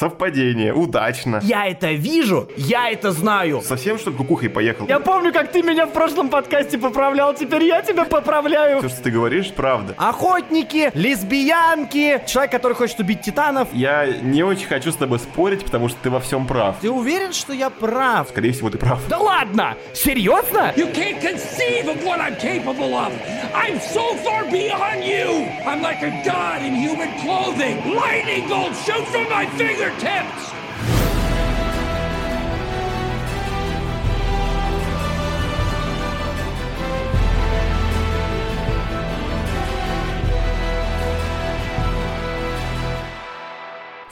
Совпадение, удачно. Я это вижу, я это знаю. Совсем, что ли, кукухой поехал? Я помню, как ты меня в прошлом подкасте поправлял, теперь я тебя поправляю. Все, что ты говоришь, правда. Охотники, лесбиянки, человек, который хочет убить титанов. Я не очень хочу с тобой спорить, потому что ты во всем прав. Ты уверен, что я прав? Скорее всего, ты прав. Да ладно! Серьезно? You can't conceive of what I'm capable of. I'm so far beyond you. I'm like a god in human clothing. Lightning bolt shoot from my Tips.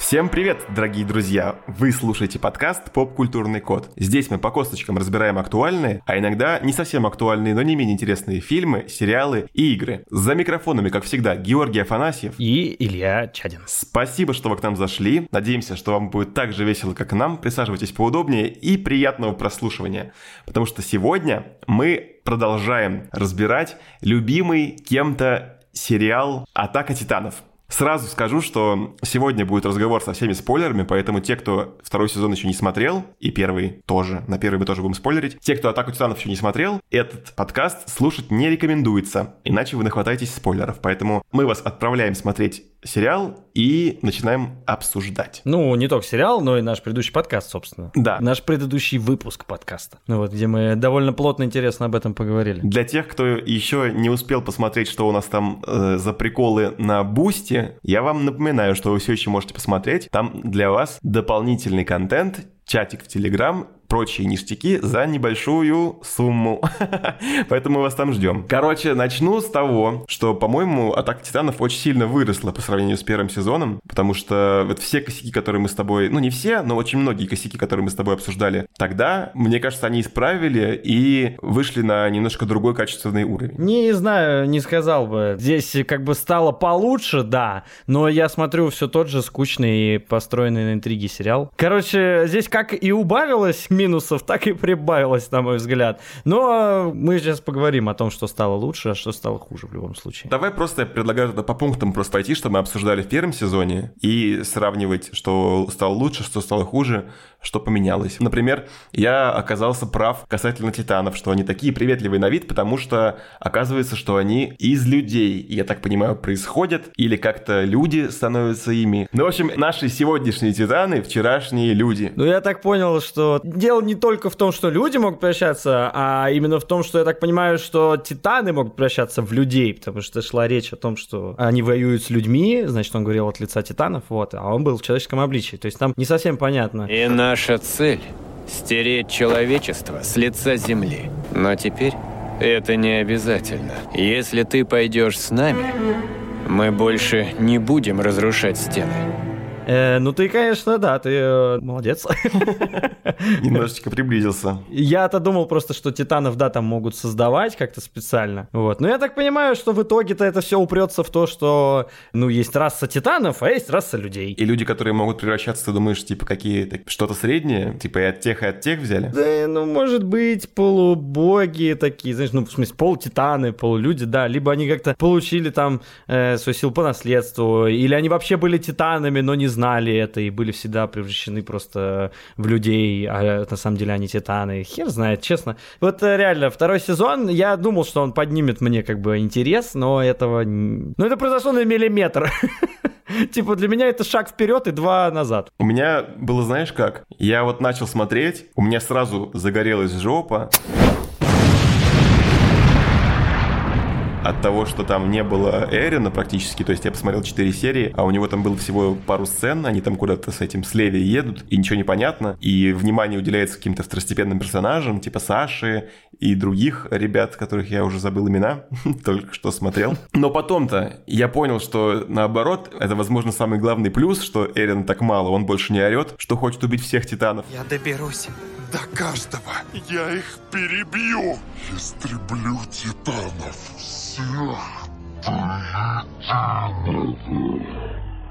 Всем привет, дорогие друзья! Вы слушаете подкаст «Поп-культурный код». Здесь мы по косточкам разбираем актуальные, а иногда не совсем актуальные, но не менее интересные фильмы, сериалы и игры. За микрофонами, как всегда, Георгий Афанасьев. И Илья Чадин. Спасибо, что вы к нам зашли. Надеемся, что вам будет так же весело, как и нам. Присаживайтесь поудобнее и приятного прослушивания. Потому что сегодня мы продолжаем разбирать любимый кем-то сериал «Атака титанов». Сразу скажу, что сегодня будет разговор со всеми спойлерами, поэтому те, кто второй сезон еще не смотрел, и первый тоже, на первый мы тоже будем спойлерить, те, кто «Атаку титанов» еще не смотрел, этот подкаст слушать не рекомендуется, иначе вы нахватаетесь спойлеров. Поэтому мы вас отправляем смотреть сериал и начинаем обсуждать. Ну, не только сериал, но и наш предыдущий подкаст, собственно. Да. Наш предыдущий выпуск подкаста. Ну вот, где мы довольно плотно интересно об этом поговорили. Для тех, кто еще не успел посмотреть, что у нас там э, за приколы на Бусти, я вам напоминаю, что вы все еще можете посмотреть. Там для вас дополнительный контент, чатик в Телеграм прочие ништяки за небольшую сумму. Поэтому мы вас там ждем. Короче, начну с того, что, по-моему, Атака Титанов очень сильно выросла по сравнению с первым сезоном, потому что вот все косяки, которые мы с тобой, ну не все, но очень многие косяки, которые мы с тобой обсуждали тогда, мне кажется, они исправили и вышли на немножко другой качественный уровень. Не знаю, не сказал бы. Здесь как бы стало получше, да, но я смотрю все тот же скучный и построенный на интриге сериал. Короче, здесь как и убавилось минусов, так и прибавилось, на мой взгляд. Но мы сейчас поговорим о том, что стало лучше, а что стало хуже в любом случае. Давай просто я предлагаю тогда по пунктам просто пойти, что мы обсуждали в первом сезоне, и сравнивать, что стало лучше, что стало хуже, что поменялось. Например, я оказался прав касательно титанов, что они такие приветливые на вид, потому что оказывается, что они из людей, я так понимаю, происходят, или как-то люди становятся ими. Ну, в общем, наши сегодняшние титаны, вчерашние люди. Ну, я так понял, что дело не только в том, что люди могут превращаться, а именно в том, что я так понимаю, что титаны могут превращаться в людей, потому что шла речь о том, что они воюют с людьми, значит, он говорил от лица титанов, вот, а он был в человеческом обличии. То есть там не совсем понятно. И наша цель – стереть человечество с лица земли. Но теперь это не обязательно. Если ты пойдешь с нами, мы больше не будем разрушать стены. Э, ну ты, конечно, да, ты э, молодец. Немножечко приблизился. Я-то думал просто, что титанов, да, там могут создавать как-то специально. Вот. Но я так понимаю, что в итоге-то это все упрется в то, что, ну, есть раса титанов, а есть раса людей. И люди, которые могут превращаться, ты думаешь, типа, какие что-то среднее? Типа и от тех, и от тех взяли? Да, ну, может быть, полубоги такие, знаешь, ну, в смысле, полутитаны, полулюди, да, либо они как-то получили там э, свою силу по наследству, или они вообще были титанами, но не знали это и были всегда превращены просто в людей, а на самом деле они титаны. Хер знает, честно. Вот э, реально, второй сезон, я думал, что он поднимет мне как бы интерес, но этого... Ну, это произошло на миллиметр. Типа для меня это шаг вперед и два назад. У меня было, знаешь как? Я вот начал смотреть, у меня сразу загорелась жопа. От того, что там не было Эрина практически, то есть я посмотрел 4 серии, а у него там было всего пару сцен, они там куда-то с этим слеви едут, и ничего не понятно, и внимание уделяется каким-то второстепенным персонажам, типа Саши и других ребят, которых я уже забыл имена, только что смотрел. Но потом-то я понял, что наоборот, это, возможно, самый главный плюс, что Эрин так мало, он больше не орет, что хочет убить всех титанов. Я доберусь. До каждого я их перебью. Истреблю титанов. Всех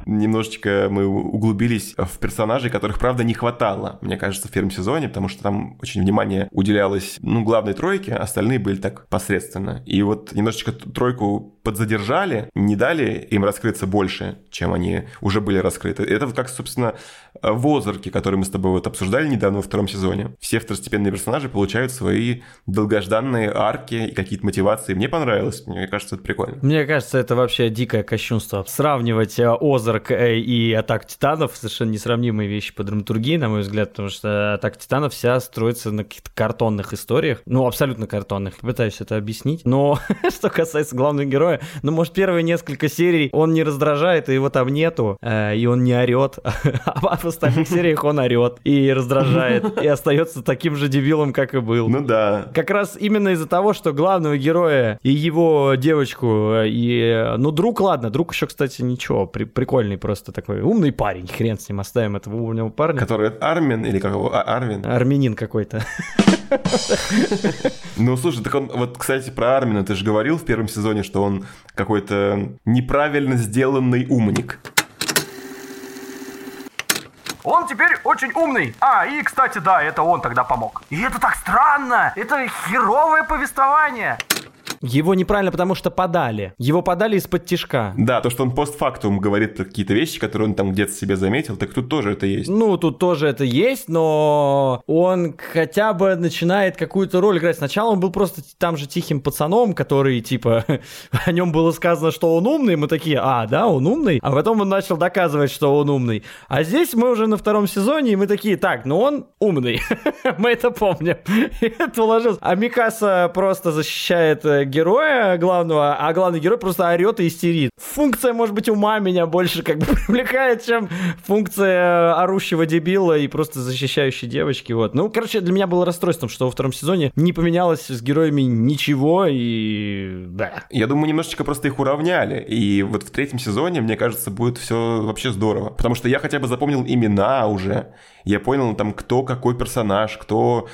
немножечко мы углубились в персонажей, которых, правда, не хватало, мне кажется, в первом сезоне, потому что там очень внимание уделялось, ну, главной тройке, а остальные были так посредственно. И вот немножечко тройку подзадержали, не дали им раскрыться больше, чем они уже были раскрыты. Это вот как, собственно, в Озарке, который мы с тобой вот обсуждали недавно во втором сезоне. Все второстепенные персонажи получают свои долгожданные арки и какие-то мотивации. Мне понравилось, мне кажется, это прикольно. Мне кажется, это вообще дикое кощунство. Сравнивать э, Озарк э, и Атак Титанов совершенно несравнимые вещи по драматургии, на мой взгляд, потому что Атак Титанов вся строится на каких-то картонных историях. Ну, абсолютно картонных. Пытаюсь это объяснить. Но что касается главного героя, ну, может, первые несколько серий он не раздражает, и его там нету, э, и он не орет. А в остальных сериях он орет и раздражает, и остается таким же дебилом, как и был. Ну да. Как раз именно из-за того, что главного героя и его девочку, и... Ну, друг, ладно, друг еще, кстати, ничего, при, прикольный просто такой умный парень, хрен с ним, оставим этого умного парня. Который Армин или как его? А, Арвин? Армянин какой-то. Ну, слушай, так он, вот, кстати, про Армина ты же говорил в первом сезоне, что он какой-то неправильно сделанный умник. Он теперь очень умный. А, и, кстати, да, это он тогда помог. И это так странно. Это херовое повествование. Его неправильно, потому что подали. Его подали из-под тишка. Да, то, что он постфактум говорит какие-то вещи, которые он там где-то себе заметил, так тут тоже это есть. Ну, тут тоже это есть, но он хотя бы начинает какую-то роль играть. Сначала он был просто там же тихим пацаном, который, типа, о нем было сказано, что он умный, мы такие, а, да, он умный, а потом он начал доказывать, что он умный. А здесь мы уже на втором сезоне, и мы такие, так, ну он умный, мы это помним. Это уложилось. А Микаса просто защищает э, героя главного, а главный герой просто орет и истерит. Функция, может быть, ума меня больше как бы привлекает, чем функция орущего дебила и просто защищающей девочки. Вот. Ну, короче, для меня было расстройством, что во втором сезоне не поменялось с героями ничего, и да. Я думаю, немножечко просто их уравняли. И вот в третьем сезоне, мне кажется, будет все вообще здорово. Потому что я хотя бы запомнил имена уже. Я понял там, кто какой персонаж, кто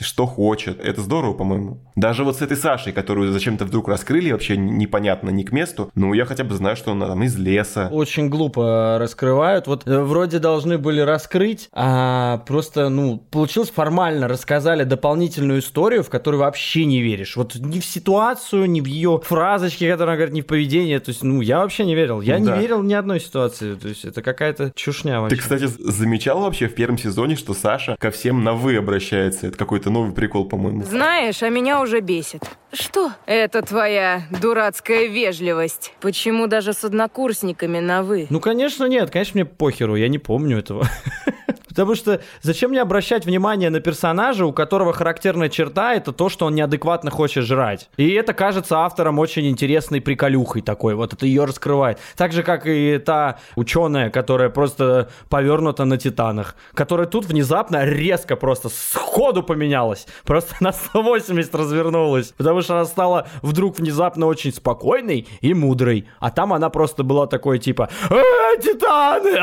что хочет. Это здорово, по-моему. Даже вот с этой Сашей, которую зачем-то вдруг раскрыли, вообще непонятно, не к месту, ну, я хотя бы знаю, что она там из леса. Очень глупо раскрывают. Вот э, вроде должны были раскрыть, а просто, ну, получилось формально, рассказали дополнительную историю, в которую вообще не веришь. Вот ни в ситуацию, ни в ее фразочки, которые она говорит, ни в поведение. То есть, ну, я вообще не верил. Я да. не верил ни одной ситуации. То есть, это какая-то чушня вообще. Ты, кстати, замечал вообще в первом сезоне, что Саша ко всем на «вы» обращается? Это какой-то новый прикол, по-моему. Знаешь, а меня уже бесит. Что? Это твоя дурацкая вежливость. Почему даже с однокурсниками на «вы»? Ну, конечно, нет. Конечно, мне похеру. Я не помню этого. Потому что зачем мне обращать внимание на персонажа, у которого характерная черта это то, что он неадекватно хочет жрать. И это кажется автором очень интересной приколюхой такой. Вот это ее раскрывает. Так же, как и та ученая, которая просто повернута на титанах. Которая тут внезапно резко просто сходу поменялась. Просто на 180 развернулась. Потому что она стала вдруг внезапно очень спокойной и мудрой. А там она просто была такой типа «Э, Титаны!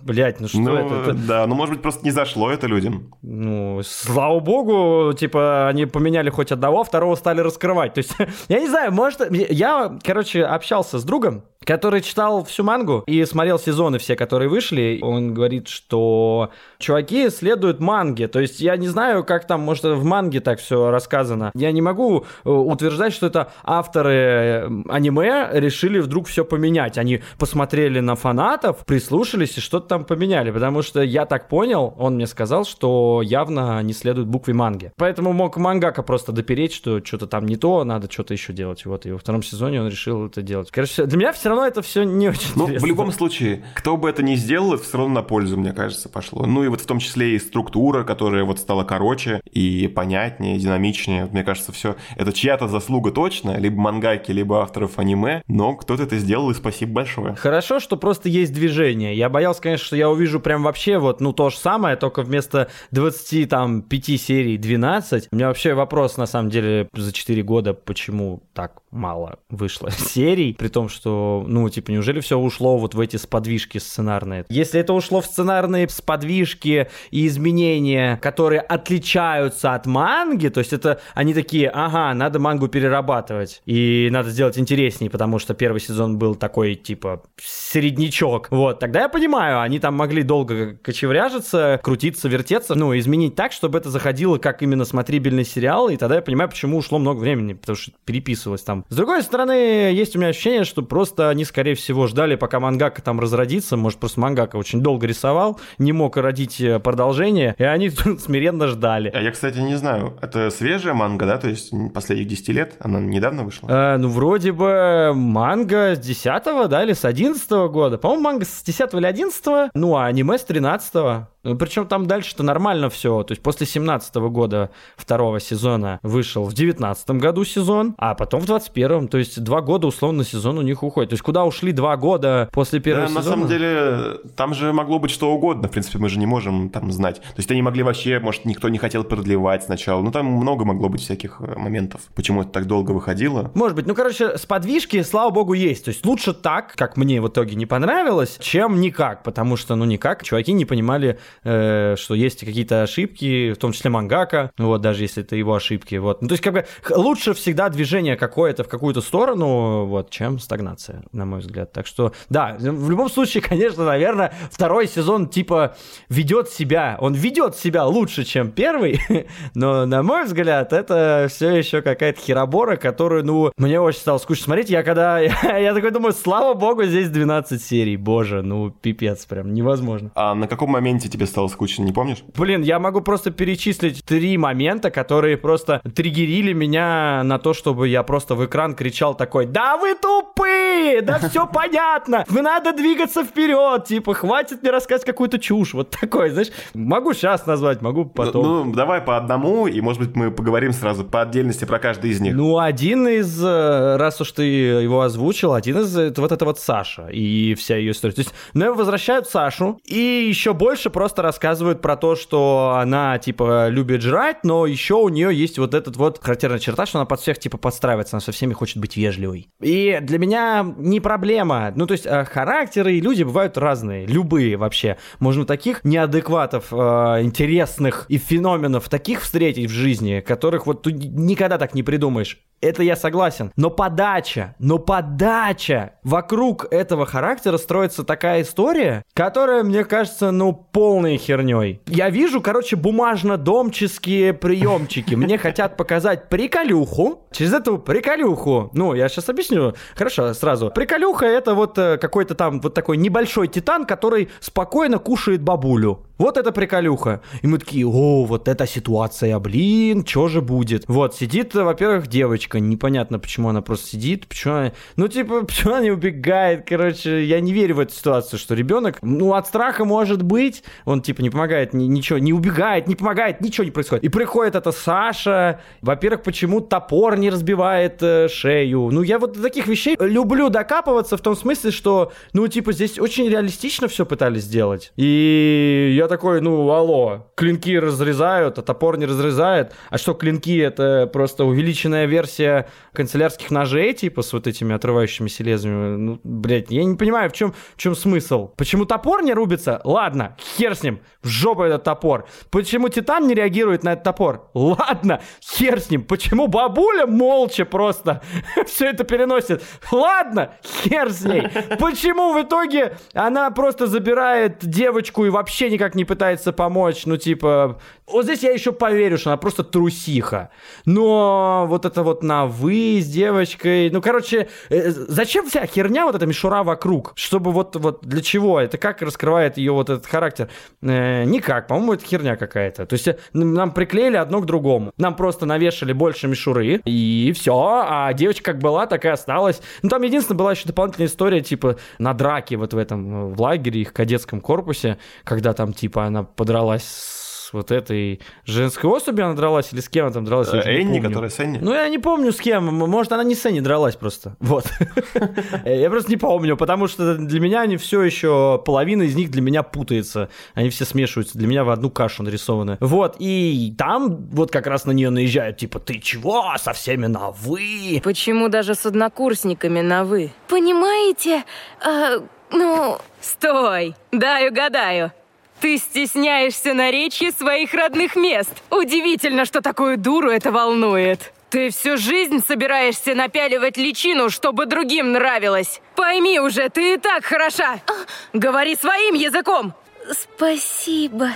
Блять, ну что ну, это? Это... Да, ну, может быть, просто не зашло это людям. Ну, слава богу, типа, они поменяли хоть одного, второго стали раскрывать. То есть, я не знаю, может... Я, короче, общался с другом, который читал всю мангу и смотрел сезоны все, которые вышли. Он говорит, что чуваки следуют манге. То есть я не знаю, как там, может, в манге так все рассказано. Я не могу э, утверждать, что это авторы э, аниме решили вдруг все поменять. Они посмотрели на фанатов, прислушались и что-то там поменяли. Потому что я так понял, он мне сказал, что явно не следует букве манги. Поэтому мог мангака просто допереть, что что-то там не то, надо что-то еще делать. Вот, и во втором сезоне он решил это делать. Короче, для меня все равно это все не очень Ну, интересно. в любом случае, кто бы это ни сделал, это все равно на пользу, мне кажется, пошло. Ну и вот в том числе и структура, которая вот стала короче и понятнее, динамичнее. Мне кажется, все это чья-то заслуга точно, либо мангаки, либо авторов аниме, но кто-то это сделал, и спасибо большое. Хорошо, что просто есть движение. Я боялся, конечно, что я увижу прям вообще вот, ну, то же самое, только вместо 20, там, 5 серий 12. У меня вообще вопрос, на самом деле, за 4 года, почему так мало вышло серий, при том, что, ну, типа, неужели все ушло вот в эти сподвижки сценарные? Если это ушло в сценарные сподвижки и изменения, которые отличаются от манги, то есть это они такие, ага, надо мангу перерабатывать, и надо сделать интереснее, потому что первый сезон был такой, типа, середнячок. Вот, тогда я понимаю, они там могли долго кочевряжиться, крутиться, вертеться, ну, изменить так, чтобы это заходило как именно смотрибельный сериал, и тогда я понимаю, почему ушло много времени, потому что переписывалось там. С другой стороны, есть у меня ощущение, что просто они, скорее всего, ждали, пока мангака там разродится, может, просто мангака очень долго рисовал, не мог родить э, продолжение, и они смиренно ждали. А я, кстати, не знаю, это свежая манга, да, то есть последних 10 лет, она недавно вышла? Э, ну, вроде бы манга с 10 да, или с 11 года. По-моему, манга с 10 или 11 ну, а аниме с 13 ну, причем там дальше-то нормально все. То есть после 17 года второго сезона вышел в 19 году сезон, а потом в 21 То есть два года условно сезон у них уходит. То есть куда ушли два года после первого да, сезона? на самом деле там же могло быть что угодно. В принципе, мы же не можем там знать. То есть они могли вообще, может, никто не хотел продлевать сначала. Ну там много могло быть всяких э, моментов. Почему это так долго выходило? Может быть. Ну, короче, с подвижки, слава богу, есть. То есть лучше так, как мне в итоге не понравилось, чем никак. Потому что, ну, никак чуваки не понимали э, что есть какие-то ошибки, в том числе мангака, вот, даже если это его ошибки, вот. Ну, то есть, как бы, лучше всегда движение какое-то в какую-то сторону, вот, чем стагнация, на мой взгляд. Так что, да, в любом случае, конечно, наверное, второй сезон, типа, ведет себя, он ведет себя лучше, чем первый, но, на мой взгляд, это все еще какая-то херобора, которую, ну, мне очень стало скучно смотреть. Я когда, я, я такой думаю, слава богу, здесь 12 серий, боже, ну, пипец, прям невозможно. А на каком моменте тебе стало скучно, не помнишь? Блин, я могу просто перечислить три момента, которые просто триггерили меня на то, чтобы я просто в экран кричал такой, да вы тупые, да все понятно, вы надо двигаться вперед, типа, хватит мне рассказать какую-то чушь, вот такой, знаешь, могу сейчас назвать, могу потом. Ну, ну, давай по одному, и, может быть, мы поговорим сразу по отдельности про каждый из них. Ну, один из, э, раз уж ты его озвучил, один из, это вот это вот Саша и вся ее история. То есть, ну, возвращают Сашу, и еще больше просто рассказывают про то, что она, типа, любит жрать, но еще у нее есть вот этот вот характерная черта, что она под всех, типа, подстраивается, она со всеми хочет быть вежливой. И для меня не проблема. Ну, то есть, э, характеры и люди бывают разные, любые вообще. Можно таких неадекватов, э, интересных и феноменов таких встретить в жизни, которых вот ты никогда так не придумаешь. Это я согласен. Но подача, но подача вокруг этого характера строится такая история, которая, мне кажется, ну, полной херней. Я вижу, короче, бумажно-домческие приемчики. Мне хотят показать приколюху. Через эту приколюху, ну, я сейчас объясню. Хорошо, сразу. Приколюха это вот э, какой-то там вот такой небольшой титан, который спокойно кушает бабулю. Вот это приколюха. И мы такие, о, вот эта ситуация, блин, что же будет? Вот, сидит, во-первых, девочка, непонятно, почему она просто сидит, почему она... Ну, типа, почему она не убегает, короче, я не верю в эту ситуацию, что ребенок, ну, от страха может быть, он, типа, не помогает, ни, ничего, не убегает, не помогает, ничего не происходит. И приходит эта Саша, во-первых, почему топор не разбивает э, шею? Ну, я вот таких вещей люблю докапываться в том смысле, что, ну, типа, здесь очень реалистично все пытались сделать. И я такой, ну, алло, клинки разрезают, а топор не разрезает. А что, клинки — это просто увеличенная версия канцелярских ножей, типа, с вот этими отрывающимися лезвиями? Ну, блядь, я не понимаю, в чем, в чем смысл? Почему топор не рубится? Ладно, хер с ним, в жопу этот топор. Почему Титан не реагирует на этот топор? Ладно, хер с ним. Почему бабуля молча просто все это переносит? Ладно, хер с ней. Почему в итоге она просто забирает девочку и вообще никак не пытается помочь? Ну, типа, вот здесь я еще поверю, что она просто трусиха. Но вот это вот на «вы» с девочкой... Ну, короче, э, зачем вся херня, вот эта мишура вокруг? Чтобы вот, вот для чего? Это как раскрывает ее вот этот характер? Э, никак. По-моему, это херня какая-то. То есть э, нам приклеили одно к другому. Нам просто навешали больше мишуры, и все. А девочка как была, так и осталась. Ну, там единственное была еще дополнительная история, типа, на драке вот в этом, в лагере, их кадетском корпусе, когда там, типа, она подралась с вот этой женской особью она дралась, или с кем она там дралась? не Энни, которая с Энни? Ну, я не помню с кем. Может, она не с Энни дралась просто. Вот. Я просто не помню, потому что для меня они все еще, половина из них для меня путается. Они все смешиваются для меня в одну кашу нарисованы. Вот, и там вот как раз на нее наезжают, типа, ты чего, со всеми на «вы». Почему даже с однокурсниками на «вы»? Понимаете? А, ну... Стой! Дай угадаю. Ты стесняешься наречия своих родных мест. Удивительно, что такую дуру это волнует. Ты всю жизнь собираешься напяливать личину, чтобы другим нравилось. Пойми уже, ты и так хороша. Говори своим языком. Спасибо.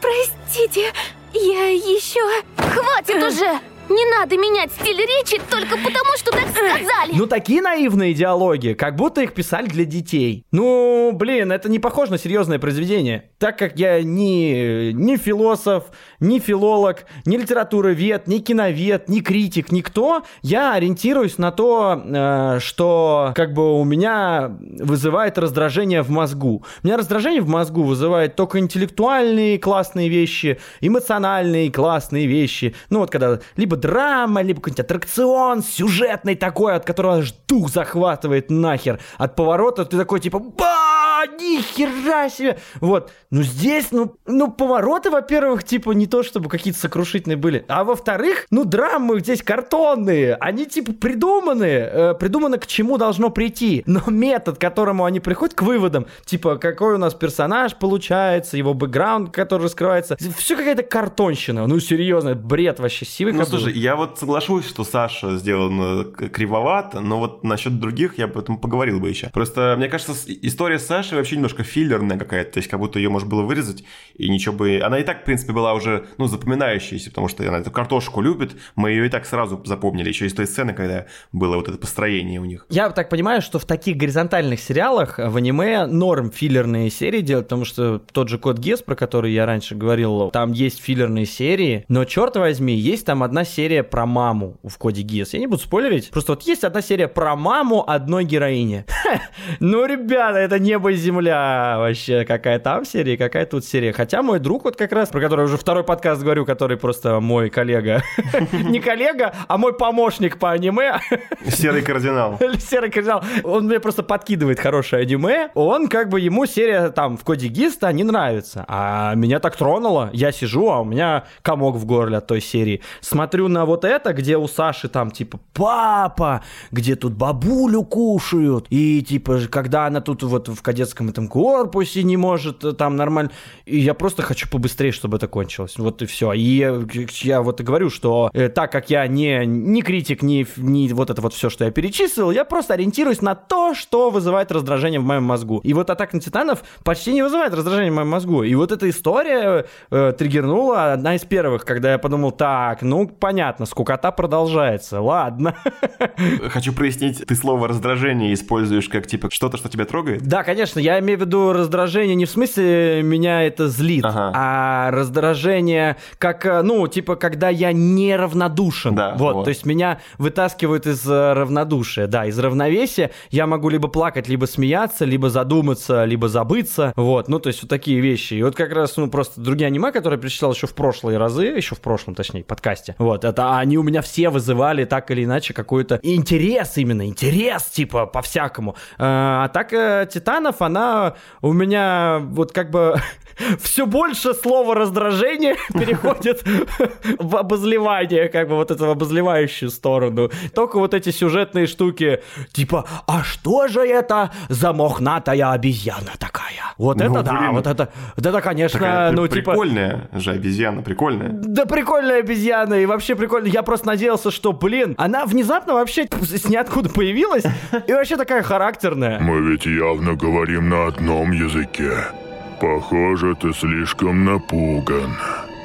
Простите, я еще... Хватит уже! Не надо менять стиль речи только потому, что так сказали. Ну, такие наивные диалоги, как будто их писали для детей. Ну, блин, это не похоже на серьезное произведение. Так как я ни, ни философ, ни филолог, ни литературовед, ни киновед, ни критик, никто, я ориентируюсь на то, э, что как бы у меня вызывает раздражение в мозгу. У меня раздражение в мозгу вызывает только интеллектуальные классные вещи, эмоциональные классные вещи. Ну, вот когда либо драма, либо какой-нибудь аттракцион сюжетный такой, от которого аж дух захватывает нахер. От поворота ты такой типа ба, ни хера себе. Вот. Ну здесь, ну, ну повороты, во-первых, типа не то чтобы какие-то сокрушительные были, а во-вторых, ну драмы здесь картонные, они типа придуманы, э, придумано к чему должно прийти, но метод, к которому они приходят, к выводам, типа какой у нас персонаж получается, его бэкграунд, который раскрывается, все какая-то картонщина, ну серьезно, бред вообще сивый Ну, кобыл. слушай, я вот соглашусь, что Саша сделан э, кривовато, но вот насчет других я об этом поговорил бы еще. Просто, мне кажется, история с Вообще немножко филлерная какая-то, то есть как будто ее можно было вырезать, и ничего бы... Она и так, в принципе, была уже, ну, запоминающаяся, потому что она эту картошку любит, мы ее и так сразу запомнили, еще из той сцены, когда было вот это построение у них. Я так понимаю, что в таких горизонтальных сериалах в аниме норм филлерные серии делать, потому что тот же Код Гес, про который я раньше говорил, там есть филлерные серии, но черт возьми, есть там одна серия про маму в Коде Гес. Я не буду спойлерить, просто вот есть одна серия про маму одной героини. Ну, ребята, это небо и земля вообще. Какая там серия, какая тут серия. Хотя мой друг вот как раз, про который уже второй подкаст говорю, который просто мой коллега. Не коллега, а мой помощник по аниме. Серый кардинал. Серый кардинал. Он мне просто подкидывает хорошее аниме. Он как бы ему серия там в коде Гиста не нравится. А меня так тронуло. Я сижу, а у меня комок в горле от той серии. Смотрю на вот это, где у Саши там типа папа, где тут бабулю кушают. И типа, когда она тут вот в кадетском этом корпусе не может э, там нормально. И я просто хочу побыстрее, чтобы это кончилось. Вот и все. И я, я вот и говорю, что э, так как я не, не критик, не, не вот это вот все, что я перечислил, я просто ориентируюсь на то, что вызывает раздражение в моем мозгу. И вот «Атака на Титанов» почти не вызывает раздражение в моем мозгу. И вот эта история э, триггернула одна из первых, когда я подумал, так, ну, понятно, скукота продолжается, ладно. Хочу прояснить, ты слово раздражение используешь как типа что-то, что тебя трогает? Да, конечно, я имею в виду раздражение не в смысле меня это злит, Ага. а раздражение как, э, ну, типа, когда я неравнодушен. Да, вот, вот. то есть меня вытаскивают из э, равнодушия, да, из равновесия. Я могу либо плакать, либо смеяться, либо задуматься, либо забыться. Вот, ну, то есть вот такие вещи. И вот как раз, ну, просто другие аниме, которые я перечислял еще в прошлые разы, еще в прошлом, точнее, подкасте. Вот, это они у меня все вызывали так или иначе какой-то интерес именно, интерес, типа, по-всякому. Э, Атака Титанов, она у меня вот как бы все больше слова раздражение переходит в обозливание, как бы вот это в обозливающую сторону. Только вот эти сюжетные штуки, типа, а что же это за мохнатая обезьяна такая? Вот Ну, это да, блин. вот это, вот это, конечно, Такая ну, типа... прикольная же обезьяна, прикольная. Да прикольная обезьяна, и вообще прикольно. Я просто надеялся, что, блин, она внезапно вообще с ниоткуда появилась, и вообще такая характерная. Мы ведь явно говорим на одном языке. Похоже, ты слишком напуган.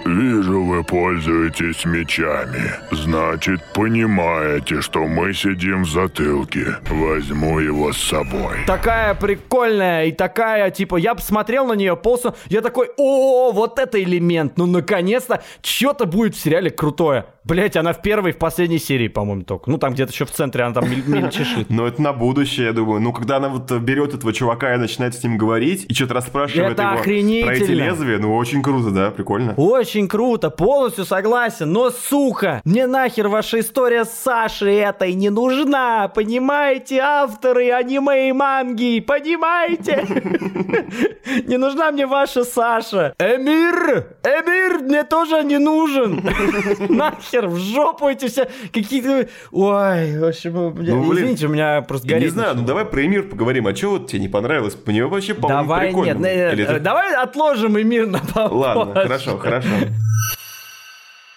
Вижу, вы пользуетесь мечами. Значит, понимаете, что мы сидим в затылке. Возьму его с собой. Такая прикольная и такая, типа, я посмотрел на нее полностью, я такой, о, вот это элемент, ну наконец-то что-то будет в сериале крутое. Блять, она в первой, в последней серии, по-моему, только. Ну, там где-то еще в центре она там мель- мельчешит. Но это на будущее, я думаю. Ну, когда она вот берет этого чувака и начинает с ним говорить, и что-то расспрашивает Это его про эти охренительно. лезвия, ну, очень круто, да, прикольно. Очень круто, полностью согласен, но, сука, мне нахер ваша история с Сашей этой не нужна, понимаете, авторы аниме и манги, понимаете? Не нужна мне ваша Саша. Эмир, Эмир мне тоже не нужен. Нахер в жопу эти все какие-то... Ой, в общем, у меня- Ну, блин, извините, у меня просто горит. не знаю, ну давай про Эмир поговорим. А что вот тебе не понравилось? По нему вообще, по-моему, Давай, прикольно. нет, было. э, Или это- давай отложим Эмир на попозже. Ладно, хорошо, хорошо.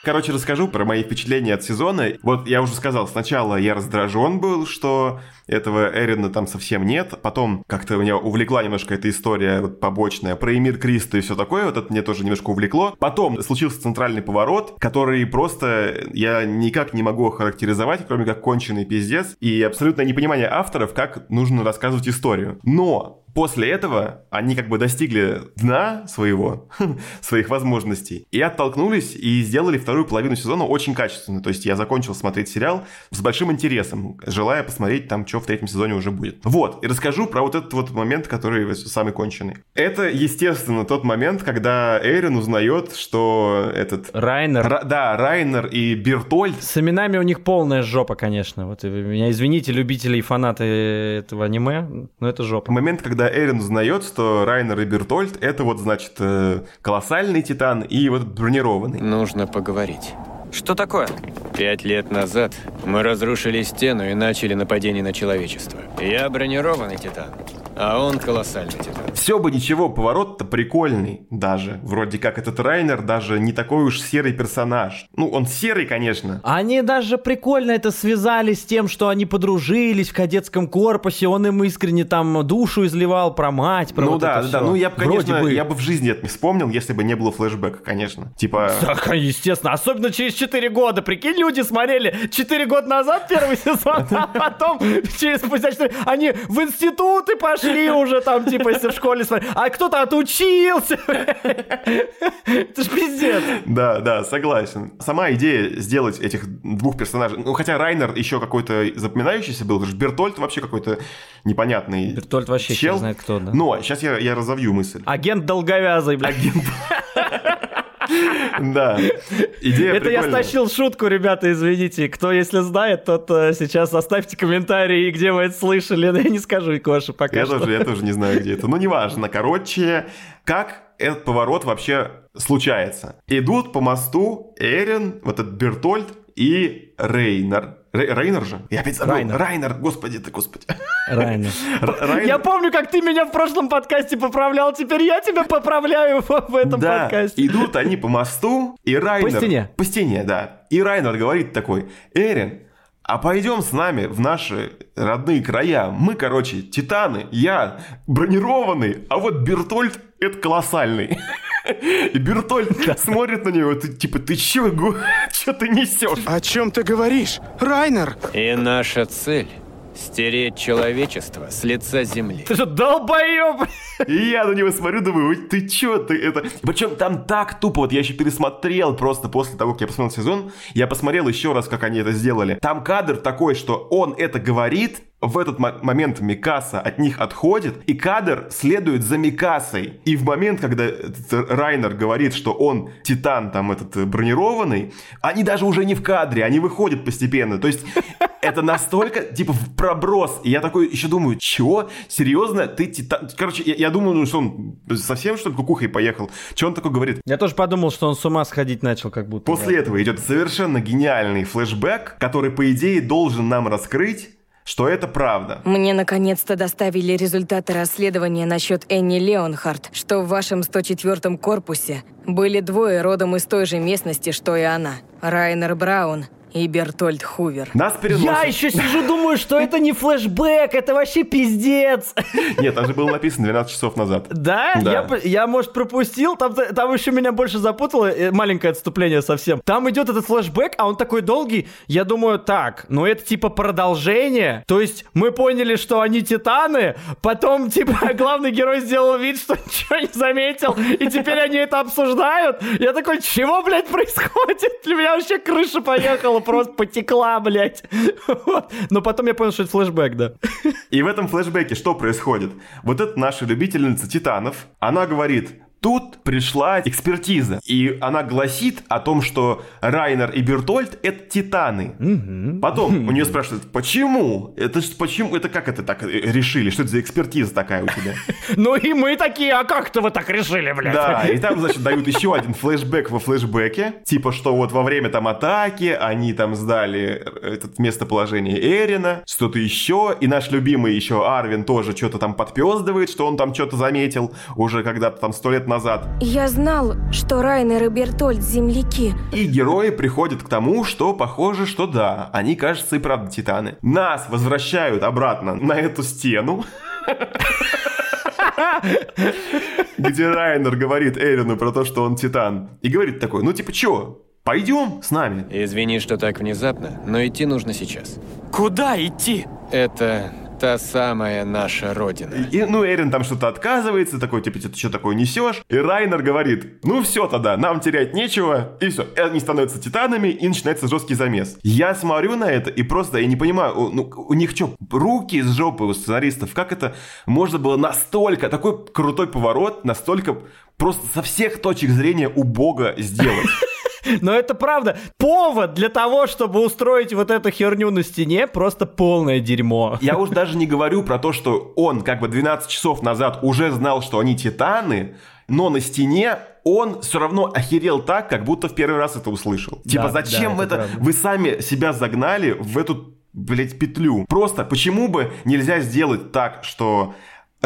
Короче, расскажу про мои впечатления от сезона. Вот я уже сказал, сначала я раздражен был, что этого Эрина там совсем нет. Потом как-то меня увлекла немножко эта история вот, побочная про Эмир Криста и все такое. Вот это мне тоже немножко увлекло. Потом случился центральный поворот, который просто я никак не могу охарактеризовать, кроме как конченый пиздец. И абсолютное непонимание авторов, как нужно рассказывать историю. Но После этого они как бы достигли дна своего, своих возможностей, и оттолкнулись и сделали вторую половину сезона очень качественно. То есть я закончил смотреть сериал с большим интересом, желая посмотреть там, что в третьем сезоне уже будет. Вот, и расскажу про вот этот вот момент, который самый конченый. Это, естественно, тот момент, когда Эйрон узнает, что этот... Райнер. Ра- да, Райнер и Бертольд С именами у них полная жопа, конечно. Вот вы меня извините, любители и фанаты этого аниме, но это жопа. Момент, когда Эрин узнает, что Райнер и Бертольд это вот, значит, э, колоссальный титан и вот бронированный. Нужно поговорить. Что такое? Пять лет назад мы разрушили стену и начали нападение на человечество. Я бронированный титан, а он колоссальный титан. Все бы ничего, поворот-то прикольный даже. Вроде как этот Райнер даже не такой уж серый персонаж. Ну, он серый, конечно. Они даже прикольно это связали с тем, что они подружились в кадетском корпусе, он им искренне там душу изливал про мать, про ну вот да, это да, всё. ну я бы, конечно, бы. я бы в жизни это не вспомнил, если бы не было флешбека, конечно. Типа... Так, естественно, особенно через 4 года. Прикинь, люди смотрели 4 года назад первый сезон, а потом через спустя 4... Они в институты пошли уже там, типа, если в школе смотрели. А кто-то отучился. Это ж пиздец. Да, да, согласен. Сама идея сделать этих двух персонажей, ну хотя Райнер еще какой-то запоминающийся был, потому что Бертольд вообще какой-то непонятный Бертольд вообще чел. хер знает кто, да. Но сейчас я, я разовью мысль. Агент долговязый, блядь. Да. Идея Это я стащил шутку, ребята, извините. Кто, если знает, тот э, сейчас оставьте комментарии, где вы это слышали. Я не скажу, Коша, пока Я что. тоже, я тоже не знаю, где это. Ну, неважно. Короче, как этот поворот вообще случается? Идут по мосту Эрин, вот этот Бертольд и Рейнер. Рей- Рейнер же? Я опять забыл. Райнер. Райнер. господи ты, господи. Райнер. Райнер. Я помню, как ты меня в прошлом подкасте поправлял, теперь я тебя поправляю в, в этом да, подкасте. идут они по мосту, и Райнер... По стене. По стене, да. И Райнер говорит такой, Эрин, а пойдем с нами в наши родные края. Мы, короче, титаны, я бронированный, а вот Бертольд это колоссальный. И Бертольд смотрит на него, ты, типа, ты чё, чё ты несешь? О чем ты говоришь? Райнер! И наша цель — стереть человечество с лица земли. Ты что, долбоёб? И я на него смотрю, думаю, «Ой, ты чё, ты это... Причем там так тупо, вот я еще пересмотрел просто после того, как я посмотрел сезон, я посмотрел еще раз, как они это сделали. Там кадр такой, что он это говорит, в этот мо- момент Микаса от них отходит, и кадр следует за Микасой. И в момент, когда Райнер говорит, что он титан там этот э, бронированный, они даже уже не в кадре, они выходят постепенно. То есть это настолько, типа, в проброс. И я такой еще думаю, чего? Серьезно? Ты титан? Короче, я, я думаю, ну, что он совсем, что ли, кукухой поехал? Че он такой говорит? Я тоже подумал, что он с ума сходить начал, как будто. После этого идет совершенно гениальный флешбэк, который, по идее, должен нам раскрыть, что это правда. Мне наконец-то доставили результаты расследования насчет Энни Леонхарт, что в вашем 104-м корпусе были двое родом из той же местности, что и она. Райнер Браун и Бертольд Хувер. Нас переносят... Я еще сижу, думаю, что это не флешбэк, это вообще пиздец. Нет, там же было написано 12 часов назад. Да? Да. Я, я, может, пропустил, там, там еще меня больше запутало, э, маленькое отступление совсем. Там идет этот флешбэк, а он такой долгий, я думаю, так, ну это типа продолжение, то есть мы поняли, что они титаны, потом, типа, главный герой сделал вид, что ничего не заметил, и теперь они это обсуждают. Я такой, чего, блядь, происходит? Для меня вообще крыша поехала, просто потекла, блядь. Вот. Но потом я понял, что это флешбэк, да. И в этом флешбеке что происходит? Вот эта наша любительница титанов, она говорит, тут пришла экспертиза, и она гласит о том, что Райнер и Бертольд — это титаны. Потом у нее спрашивают, почему? Это почему? Это как это так решили? Что это за экспертиза такая у тебя? Ну и мы такие, а как-то вы так решили, блядь? Да, и там, значит, дают еще один флешбэк во флешбеке. Типа, что вот во время там атаки они там сдали э, этот местоположение Эрина, что-то еще. И наш любимый еще Арвин тоже что-то там подпездывает, что он там что-то заметил уже когда-то там сто лет назад. Я знал, что Райнер и Бертольд земляки. И герои приходят к тому, что похоже, что да, они, кажется, и правда титаны. Нас возвращают обратно на эту стену. Где Райнер говорит Эрину про то, что он титан. И говорит такой, ну типа, чё, пойдем с нами? Извини, что так внезапно, но идти нужно сейчас. Куда идти? Это та самая наша родина. И, ну, Эрин там что-то отказывается, такой, типа, ты что такое несешь? И Райнер говорит, ну все тогда, нам терять нечего, и все. И они становятся титанами, и начинается жесткий замес. Я смотрю на это, и просто, я не понимаю, ну, у них что, руки из жопы у сценаристов? Как это можно было настолько, такой крутой поворот, настолько просто со всех точек зрения убого сделать? Но это правда. Повод для того, чтобы устроить вот эту херню на стене, просто полное дерьмо. Я уж даже не говорю про то, что он как бы 12 часов назад уже знал, что они титаны, но на стене он все равно охерел так, как будто в первый раз это услышал. Типа, Да, зачем да, это, это правда. вы сами себя загнали в эту, блядь, петлю? Просто почему бы нельзя сделать так, что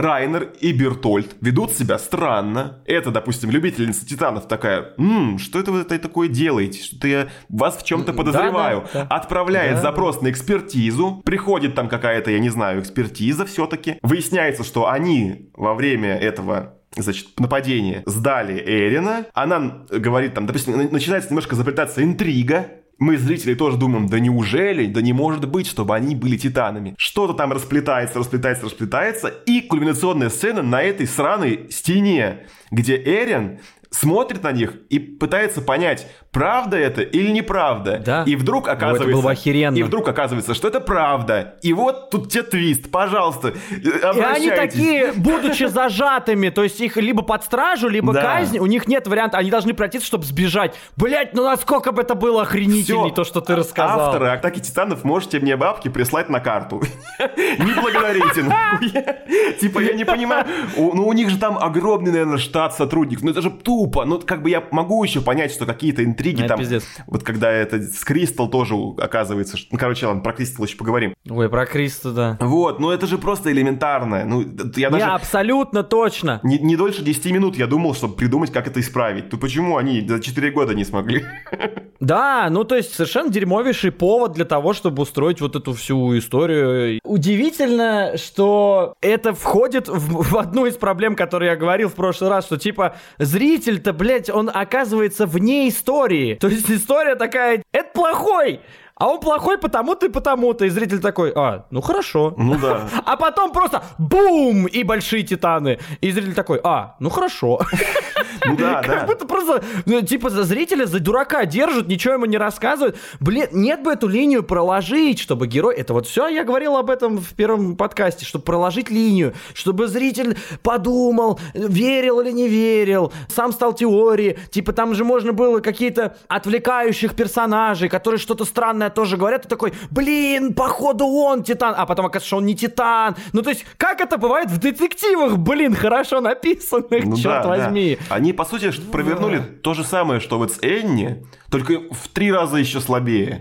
Райнер и Бертольд ведут себя странно. Это, допустим, любительница титанов такая, «М, что это вы это такое делаете? Что-то я вас в чем-то подозреваю. да, да. Отправляет Да. запрос на экспертизу. Приходит там какая-то, я не знаю, экспертиза все-таки. Выясняется, что они во время этого значит, нападения сдали Эрина. Она говорит там, допустим, на- начинается немножко заплетаться интрига. Мы, зрители, тоже думаем, да неужели, да не может быть, чтобы они были титанами. Что-то там расплетается, расплетается, расплетается, и кульминационная сцена на этой сраной стене, где Эрин смотрит на них и пытается понять, правда это или неправда. Да. И вдруг Ну, это оказывается... было бы охеренно. И вдруг оказывается, что это правда. И вот тут тебе твист, пожалуйста, э, И они такие, будучи зажатыми, то есть их либо под стражу, либо Да. казнь, у них нет варианта, они должны пройтись, чтобы сбежать. Блять, ну насколько бы это было охренительней, Всё. то, что ты рассказал. Авторы Атаки Титанов можете мне бабки прислать на карту. Не благодарите. нахуй. Типа, я не понимаю. Ну, у них же там огромный, наверное, штат сотрудников. Ну, это же тупо. Ну, как бы я могу еще понять, что какие-то интриги Это там... пиздец. Вот когда это с Кристал тоже оказывается... что- Ну, короче, ладно, про Кристал еще поговорим. Ой, про Криста, да. Вот, ну это же просто элементарно. Ну, я даже... абсолютно точно. Не, не дольше 10 минут я думал, чтобы придумать, как это исправить. То почему они за 4 года не смогли? Да, ну то есть совершенно дерьмовейший повод для того, чтобы устроить вот эту всю историю. Удивительно, что это входит в, в одну из проблем, которые я говорил в прошлый раз, что типа зритель-то, блядь, он оказывается вне истории. То есть история такая, это плохой, а он плохой потому-то и потому-то. И зритель такой, а, ну хорошо. Ну да. А потом просто бум! И большие титаны. И зритель такой, а, ну хорошо. Ну да, Как да. будто просто, ну, типа, за зрителя за дурака держат, ничего ему не рассказывают. Блин, нет бы эту линию проложить, чтобы герой... Это вот все, я говорил об этом в первом подкасте, чтобы проложить линию, чтобы зритель подумал, верил или не верил, сам стал теорией. Типа, там же можно было какие-то отвлекающих персонажей, которые что-то странное тоже говорят, и такой, блин, походу он Титан, а потом оказывается, что он не Титан. Ну, то есть, как это бывает в детективах, блин, хорошо написанных, Ну черт да, да. возьми. Они, по сути, провернули то же самое, что вот с Энни, только в три раза еще слабее.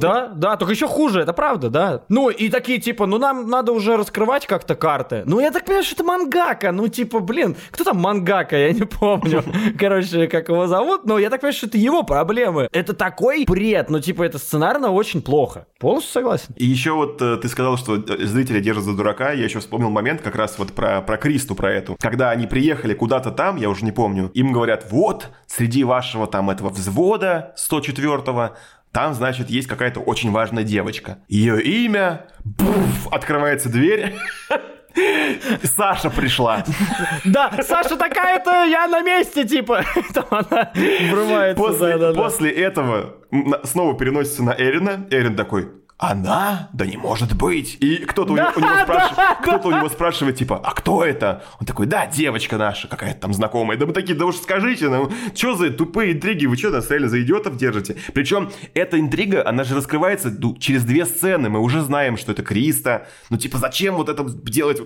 Да, да, только еще хуже, это правда, да. Ну, и такие, типа, ну, нам надо уже раскрывать как-то карты. Ну, я так понимаю, что это мангака. Ну, типа, блин, кто там мангака, я не помню. Короче, как его зовут, но я так понимаю, что это его проблемы. Это такой бред, ну, типа, это сценарно очень плохо. Полностью согласен. И еще вот э, ты сказал, что зрители держат за дурака. Я еще вспомнил момент как раз вот про, про Кристу, про эту. Когда они приехали куда-то там, я уже не помню, им говорят, вот, среди вашего там этого взвода 104-го там, значит, есть какая-то очень важная девочка. Ее имя... Буф, открывается дверь. Саша пришла. Да, Саша такая-то, я на месте, типа. Там она врывается. После, да, да, да. после этого м, снова переносится на Эрина. Эрин такой, она? Да не может быть. И кто-то у, него- у него Да, спрашивает, да, кто-то у него спрашивает, типа, а кто это? Он такой, да, девочка наша, какая-то там знакомая. Да мы такие, да уж скажите, ну, что за тупые интриги, вы что, нас реально за идиотов держите? Причем эта интрига, она же раскрывается ну, через две сцены, мы уже знаем, что это Криста. Ну, типа, зачем вот это делать?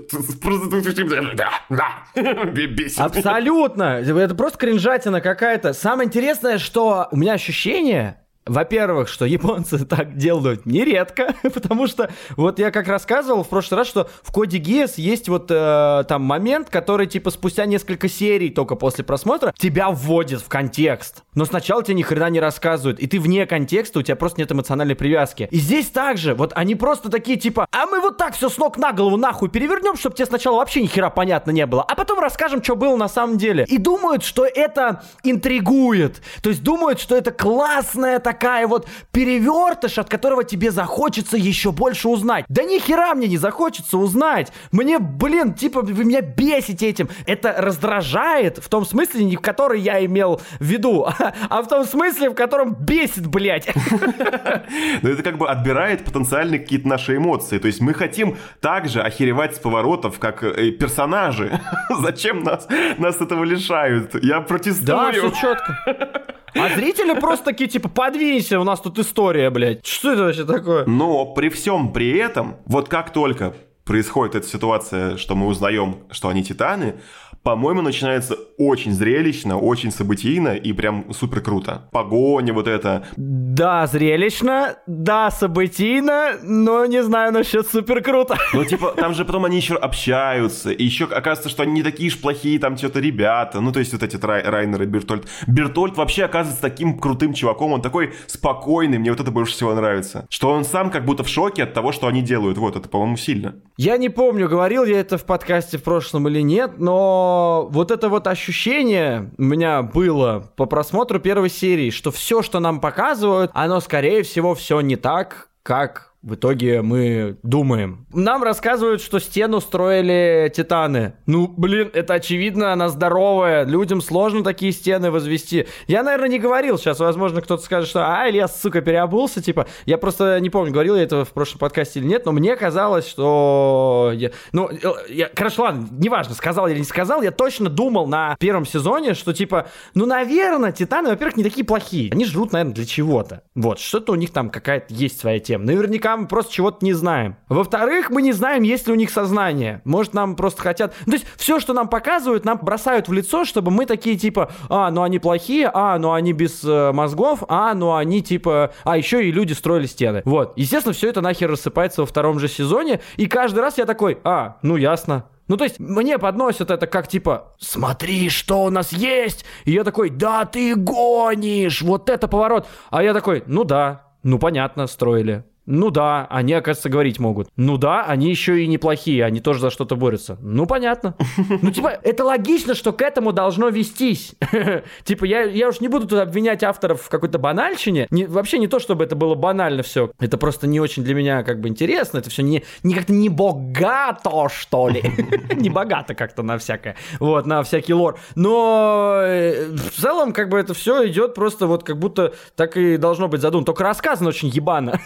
Да, да, бесит. Абсолютно. Это просто кринжатина какая-то. Самое интересное, что у меня ощущение, во-первых, что японцы так делают нередко, потому что вот я как рассказывал в прошлый раз, что в коде Geass есть вот э, там момент, который типа спустя несколько серий только после просмотра тебя вводит в контекст. Но сначала тебе ни хрена не рассказывают, и ты вне контекста, у тебя просто нет эмоциональной привязки. И здесь также, вот они просто такие типа, а мы вот так все с ног на голову нахуй перевернем, чтобы тебе сначала вообще ни хера понятно не было, а потом расскажем, что было на самом деле. И думают, что это интригует. То есть думают, что это классная такая вот перевертыш, от которого тебе захочется еще больше узнать. Да ни хера мне не захочется узнать. Мне, блин, типа, вы меня бесите этим. Это раздражает в том смысле, не в который я имел в виду, а, а в том смысле, в котором бесит, блядь. Но это как бы отбирает потенциальные какие-то наши эмоции. То есть мы хотим также охеревать с поворотов, как э, персонажи. Зачем нас, нас этого лишают? Я протестую. Да, все четко. А зрители просто такие, типа, подвинься, у нас тут история, блядь. Что это вообще такое? Но при всем при этом, вот как только происходит эта ситуация, что мы узнаем, что они титаны, по-моему, начинается очень зрелищно, очень событийно и прям супер круто. Погоня вот это. Да, зрелищно, да, событийно, но не знаю насчет супер круто. Ну, типа, там же потом они еще общаются, и еще оказывается, что они не такие уж плохие, там что-то ребята, ну, то есть вот эти Рай, Райнер и Бертольд. Бертольд вообще оказывается таким крутым чуваком, он такой спокойный, мне вот это больше всего нравится. Что он сам как будто в шоке от того, что они делают, вот, это, по-моему, сильно. Я не помню, говорил я это в подкасте в прошлом или нет, но вот это вот ощущение у меня было по просмотру первой серии, что все, что нам показывают, оно, скорее всего, все не так, как в итоге мы думаем. Нам рассказывают, что стену строили титаны. Ну, блин, это очевидно, она здоровая. Людям сложно такие стены возвести. Я, наверное, не говорил. Сейчас, возможно, кто-то скажет, что а, Илья, сука, переобулся, типа. Я просто не помню, говорил я это в прошлом подкасте или нет, но мне казалось, что... Я... Ну, я... короче, ладно, неважно, сказал или не сказал, я точно думал на первом сезоне, что, типа, ну, наверное, титаны, во-первых, не такие плохие. Они жрут, наверное, для чего-то. Вот, что-то у них там какая-то есть своя тема. Наверняка мы просто чего-то не знаем. Во-вторых, мы не знаем, есть ли у них сознание. Может, нам просто хотят... То есть, все, что нам показывают, нам бросают в лицо, чтобы мы такие, типа, а, ну они плохие, а, ну они без э, мозгов, а, ну они, типа... А, еще и люди строили стены. Вот. Естественно, все это нахер рассыпается во втором же сезоне, и каждый раз я такой, а, ну ясно, ну, то есть, мне подносят это как типа, смотри, что у нас есть. И я такой, да ты гонишь, вот это поворот. А я такой, ну да, ну понятно, строили. Ну да, они, оказывается, говорить могут. Ну да, они еще и неплохие, они тоже за что-то борются. Ну понятно. Ну типа, это логично, что к этому должно вестись. Типа, я, я уж не буду тут обвинять авторов в какой-то банальщине. Не, вообще не то, чтобы это было банально все. Это просто не очень для меня как бы интересно. Это все не, не как-то не богато, что ли. Не богато как-то на всякое. Вот, на всякий лор. Но э, в целом, как бы это все идет просто вот как будто так и должно быть задумано. Только рассказано очень ебано.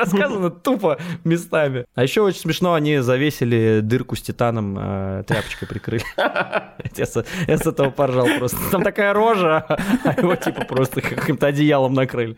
Рассказано тупо местами. А еще очень смешно, они завесили дырку с титаном, э, тряпочкой прикрыли. Я с, я с этого поржал просто. Там такая рожа, а его типа просто каким-то одеялом накрыли.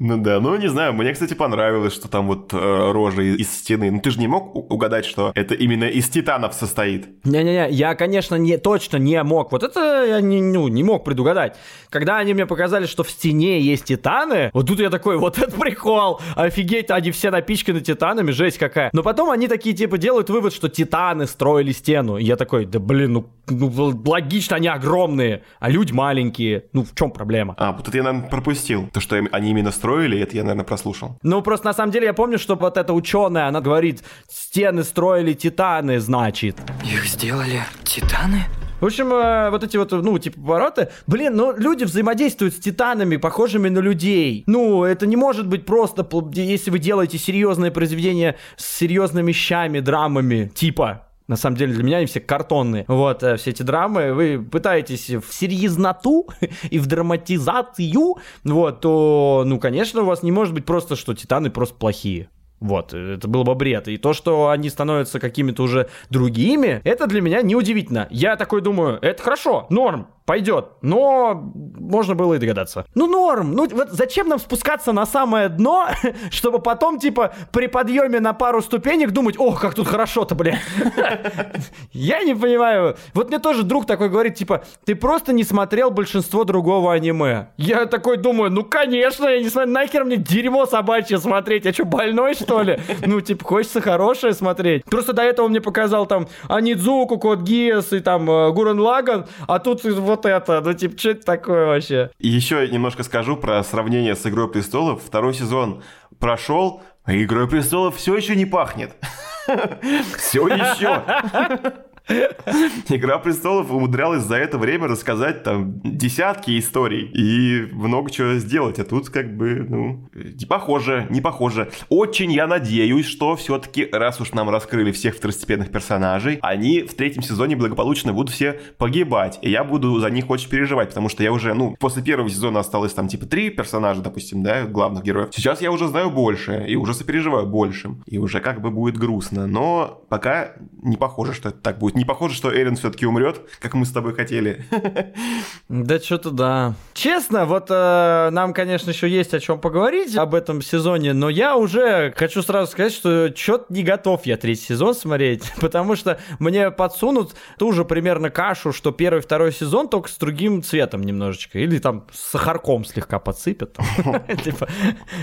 Ну да, ну не знаю, мне, кстати, понравилось, что там вот э, рожа из, стены. Ну ты же не мог угадать, что это именно из титанов состоит. Не-не-не, я, конечно, не, точно не мог. Вот это я не, ну, не мог предугадать. Когда они мне показали, что в стене есть титаны, вот тут я такой, вот это прикол, офигеть, они все напичканы титанами, жесть какая. Но потом они такие, типа, делают вывод, что титаны строили стену. И я такой, да блин, ну, ну, логично, они огромные, а люди маленькие. Ну, в чем проблема? А, вот это я, наверное, пропустил. То, что они именно строили, это я, наверное, прослушал. Ну, просто на самом деле я помню, что вот эта ученая, она говорит, стены строили титаны, значит. Их сделали титаны? В общем, э, вот эти вот, ну, типа, повороты. Блин, ну, люди взаимодействуют с титанами, похожими на людей. Ну, это не может быть просто, если вы делаете серьезное произведение с серьезными щами, драмами, типа на самом деле для меня они все картонные. Вот, э, все эти драмы, вы пытаетесь в серьезноту и в драматизацию, вот, то, ну, конечно, у вас не может быть просто, что титаны просто плохие. Вот, это было бы бред. И то, что они становятся какими-то уже другими, это для меня неудивительно. Я такой думаю, это хорошо, норм, пойдет. Но можно было и догадаться. Ну, норм. Ну, вот зачем нам спускаться на самое дно, чтобы потом, типа, при подъеме на пару ступенек думать, ох, как тут хорошо-то, бля. Я не понимаю. Вот мне тоже друг такой говорит, типа, ты просто не смотрел большинство другого аниме. Я такой думаю, ну, конечно, я не смотрю, нахер мне дерьмо собачье смотреть, я что, больной, что ли? Ну, типа, хочется хорошее смотреть. Просто до этого мне показал там Анидзуку, Код Гиас и там э, Гурен Лаган, а тут вот это, ну, типа, что это такое вообще? Еще немножко скажу про сравнение с «Игрой престолов». Второй сезон прошел, а «Игрой престолов» все еще не пахнет. Все еще. Игра престолов умудрялась за это время рассказать там десятки историй и много чего сделать, а тут как бы, ну, не похоже, не похоже. Очень я надеюсь, что все-таки, раз уж нам раскрыли всех второстепенных персонажей, они в третьем сезоне благополучно будут все погибать, и я буду за них очень переживать, потому что я уже, ну, после первого сезона осталось там типа три персонажа, допустим, да, главных героев. Сейчас я уже знаю больше, и уже сопереживаю большим, и уже как бы будет грустно, но пока не похоже, что это так будет. Не похоже, что Эрин все-таки умрет, как мы с тобой хотели. Да что-то да. Честно, вот э, нам, конечно, еще есть о чем поговорить об этом сезоне, но я уже хочу сразу сказать, что что-то не готов я третий сезон смотреть, потому что мне подсунут ту же примерно кашу, что первый, второй сезон, только с другим цветом немножечко, или там с сахарком слегка подсыпят. Типа,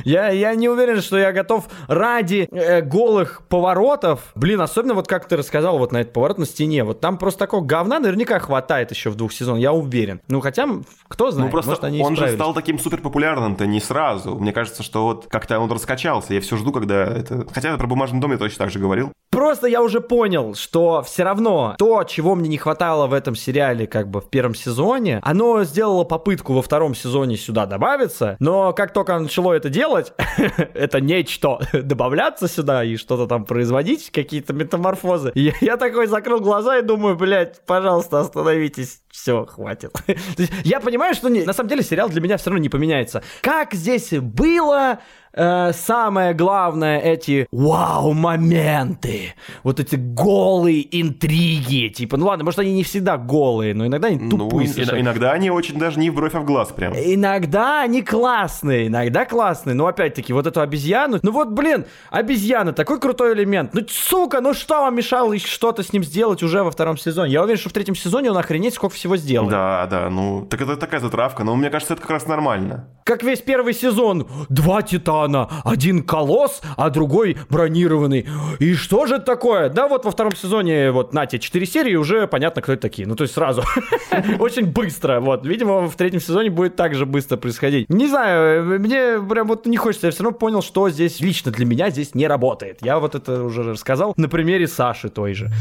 Я не уверен, что я готов ради э, голых поворотов, блин, особенно вот как ты рассказал вот на этот поворот на стене, вот там просто такого говна наверняка хватает еще в двух сезонах, я уверен. Ну, хотя, кто знает, Ну просто может, они он же стал таким супер популярным-то не сразу. Мне кажется, что вот как-то он раскачался. Я все жду, когда это... Хотя про бумажный дом я точно так же говорил. Просто я уже понял, что все равно то, чего мне не хватало в этом сериале, как бы в первом сезоне, оно сделало попытку во втором сезоне сюда добавиться, но как только начало это делать, это нечто добавляться сюда и что-то там производить, какие-то метаморфозы, я, я такой закрыл глаза и думаю, блядь, пожалуйста, остановитесь, все, хватит. Я понимаю, что не- на самом деле сериал для меня все равно не поменяется. Как здесь было, э, самое главное, эти вау-моменты, вот эти голые интриги, типа, ну ладно, может они не всегда голые, но иногда они Ну, тупые ин- совершенно. иногда они очень даже не в бровь, а в глаз прям. Иногда они классные, иногда классные, но опять-таки вот эту обезьяну, ну вот, блин, обезьяна, такой крутой элемент, ну сука, ну что вам мешало что-то с ним сделать уже во втором сезоне? Я уверен, что в третьем сезоне он охренеть сколько всего сделал. Да, да, ну, так это такая затравка, но мне кажется, это как раз нормально. Как весь первый сезон. Два титана, один колосс, а другой бронированный. И что же это такое? Да, вот во втором сезоне, вот, на тебе, четыре серии, уже понятно, кто это такие. Ну, то есть сразу. Очень быстро, вот. Видимо, в третьем сезоне будет так же быстро происходить. Не знаю, мне прям вот не хочется. Я все равно понял, что здесь лично для меня здесь не работает. Я вот это уже рассказал на примере Саши той же.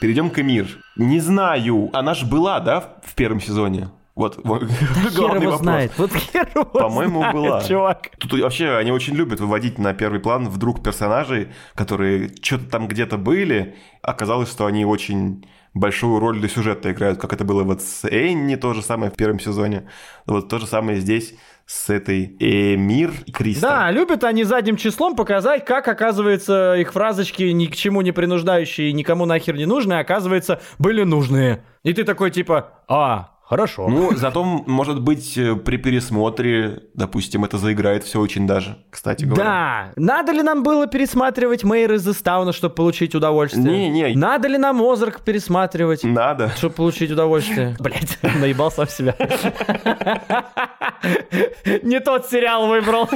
Перейдем к Эмир. Не знаю, она ж была, да, в первом сезоне? Вот, вот Хер главный вопрос. знает. Вот хер его По-моему, знает, была. чувак. Тут вообще они очень любят выводить на первый план вдруг персонажей, которые что-то там где-то были. Оказалось, что они очень большую роль для сюжета играют, как это было вот с Энни, то же самое в первом сезоне. Вот то же самое здесь с этой Эмир и Криста. Да, любят они задним числом показать, как, оказывается, их фразочки ни к чему не принуждающие, никому нахер не нужные, оказывается, были нужные. И ты такой типа, а, Хорошо. Ну, зато, может быть, э, при пересмотре, допустим, это заиграет все очень даже, кстати говоря. Да. Надо ли нам было пересматривать Мэйр из Истауна, чтобы получить удовольствие? Не-не. Надо ли нам Озарк пересматривать? Надо. Чтобы получить удовольствие. Блять, наебал сам себя. Не тот сериал выбрал.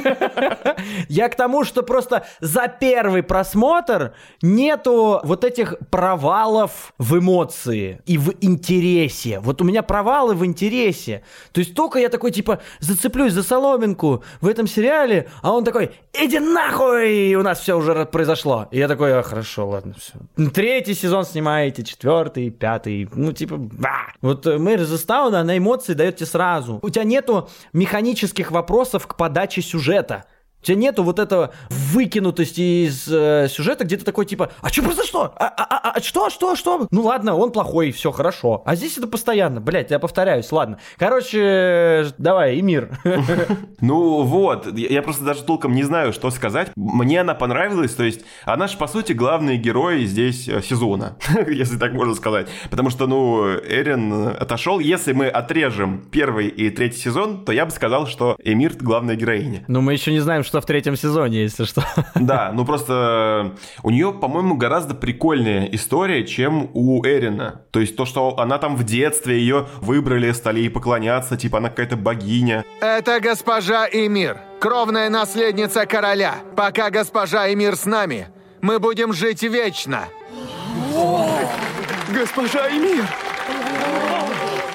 Я к тому, что просто за первый просмотр нету вот этих провалов в эмоции и в интересе. Вот у меня провалы в интересе. То есть только я такой, типа, зацеплюсь за соломинку в этом сериале, а он такой, иди нахуй, у нас все уже произошло. И я такой, а, хорошо, ладно, все. Третий сезон снимаете, четвертый, пятый, ну, типа, ба. Вот э, Мэри Застауна, она эмоции дает тебе сразу. У тебя нету механических вопросов к подаче сюжета. У тебя нету вот этого выкинутости из э, сюжета, где ты такой типа, а что произошло? А, а, а, а что, что, что? Ну ладно, он плохой, все хорошо. А здесь это постоянно, блядь, я повторяюсь, ладно. Короче, давай, и мир. Ну вот, я просто даже толком не знаю, что сказать. Мне она понравилась, то есть она же, по сути, главный герой здесь э, сезона, если так можно сказать. Потому что, ну, Эрин отошел. Если мы отрежем первый и третий сезон, то я бы сказал, что Эмир главная героиня. Но мы еще не знаем, что в третьем сезоне, если что. Да, ну просто э, у нее, по-моему, гораздо прикольная история, чем у Эрина. То есть то, что она там в детстве ее выбрали, стали ей поклоняться, типа она какая-то богиня. Это госпожа Эмир, кровная наследница короля. Пока госпожа Эмир с нами, мы будем жить вечно. Госпожа Эмир!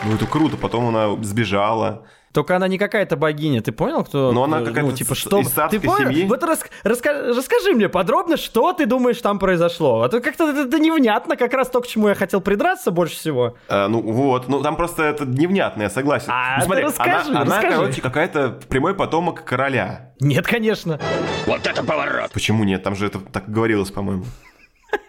Ну это круто, потом она сбежала. Только она не какая-то богиня, ты понял, кто? Но она ну, какая-то типа, с- что? из царской ты понял? семьи. Вот рас- раска- расскажи мне подробно, что ты думаешь там произошло. А то как-то это, это невнятно, как раз то, к чему я хотел придраться больше всего. А, ну вот, ну там просто это невнятно, я согласен. А, ну, смотри, расскажи, она, она, расскажи. короче, какая-то прямой потомок короля. Нет, конечно. Почему нет? Там же это так говорилось, по-моему.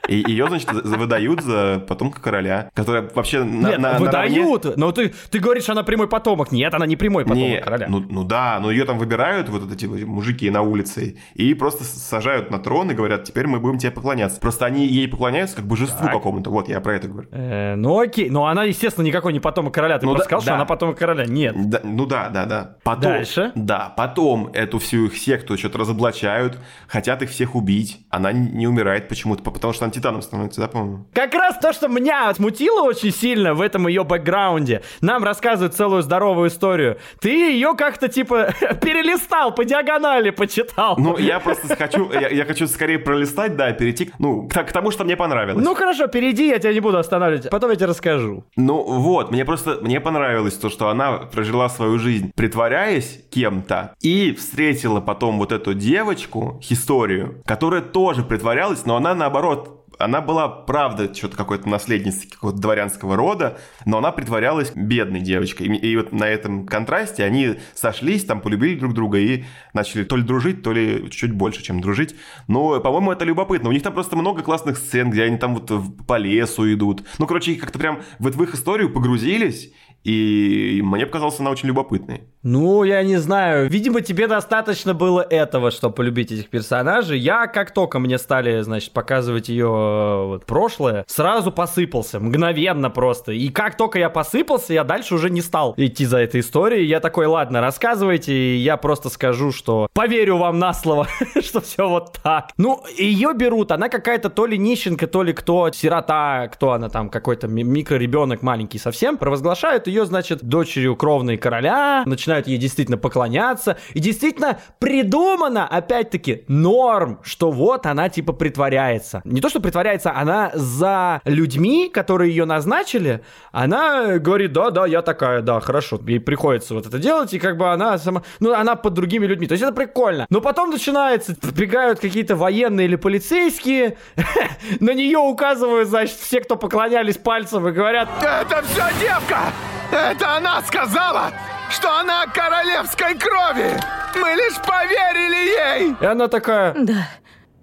И ее, значит, выдают за потомка короля, которая вообще на, Нет, на- наравне- выдают. Но ты, ты говоришь, она прямой потомок. Нет, она не прямой потомок Не, короля. ну, ну да, но ее там выбирают вот эти вот мужики на улице и просто сажают на трон и говорят, теперь мы будем тебе поклоняться. Просто они ей поклоняются как божеству какому-то. Вот, я про это говорю. Э, ну окей, но она, естественно, никакой не потомок короля. Ты Ну просто да- сказал, что да. она потомок короля. Нет. Да, ну да, да, да. Потом, Дальше? Да, потом эту всю их секту что-то разоблачают, хотят их всех убить. Она не не умирает почему-то, потому что она титаном становится, да, по-моему? Как раз то, что меня смутило очень сильно в этом ее бэкграунде. Нам рассказывают целую здоровую историю. Ты ее как-то типа перелистал, по диагонали почитал. Ну, я просто хочу, я, я хочу скорее пролистать, да, перейти, ну, к, к тому, что мне понравилось. Ну хорошо, перейди, я тебя не буду останавливать. Потом я тебе расскажу. Ну вот, мне просто, мне понравилось то, что она прожила свою жизнь, притворяясь кем-то, и встретила потом вот эту девочку, историю, которая тоже притворялась, но она наоборот она была, правда, что-то какой-то наследницей какого-то дворянского рода, но она притворялась бедной девочкой. И, и вот на этом контрасте они сошлись, там полюбили друг друга и начали то ли дружить, то ли чуть больше, чем дружить. Но, по-моему, это любопытно. У них там просто много классных сцен, где они там вот по лесу идут. Ну, короче, как-то прям вот в их историю погрузились, и мне показалось, она очень любопытной. Ну, я не знаю. Видимо, тебе достаточно было этого, чтобы полюбить этих персонажей. Я, как только мне стали, значит, показывать ее э, вот, прошлое, сразу посыпался. Мгновенно просто. И как только я посыпался, я дальше уже не стал идти за этой историей. Я такой, ладно, рассказывайте, и я просто скажу, что поверю вам на слово, что все вот так. Ну, ее берут, она какая-то то ли нищенка, то ли кто, сирота, кто она там, какой-то ми- микроребенок маленький совсем, провозглашают ее, значит, дочерью кровной короля, начинают ей действительно поклоняться, и действительно придумано, опять-таки, норм, что вот она типа притворяется. Не то, что притворяется, она за людьми, которые ее назначили, она говорит, да-да, я такая, да, хорошо. Ей приходится вот это делать, и как бы она сама, ну, она под другими людьми. То есть это прикольно. Но потом начинается, прибегают какие-то военные или полицейские, на нее указывают, значит, все, кто поклонялись пальцем и говорят, Это все девка! Это она сказала, что она королевской крови! Мы лишь поверили ей! и она такая, Да.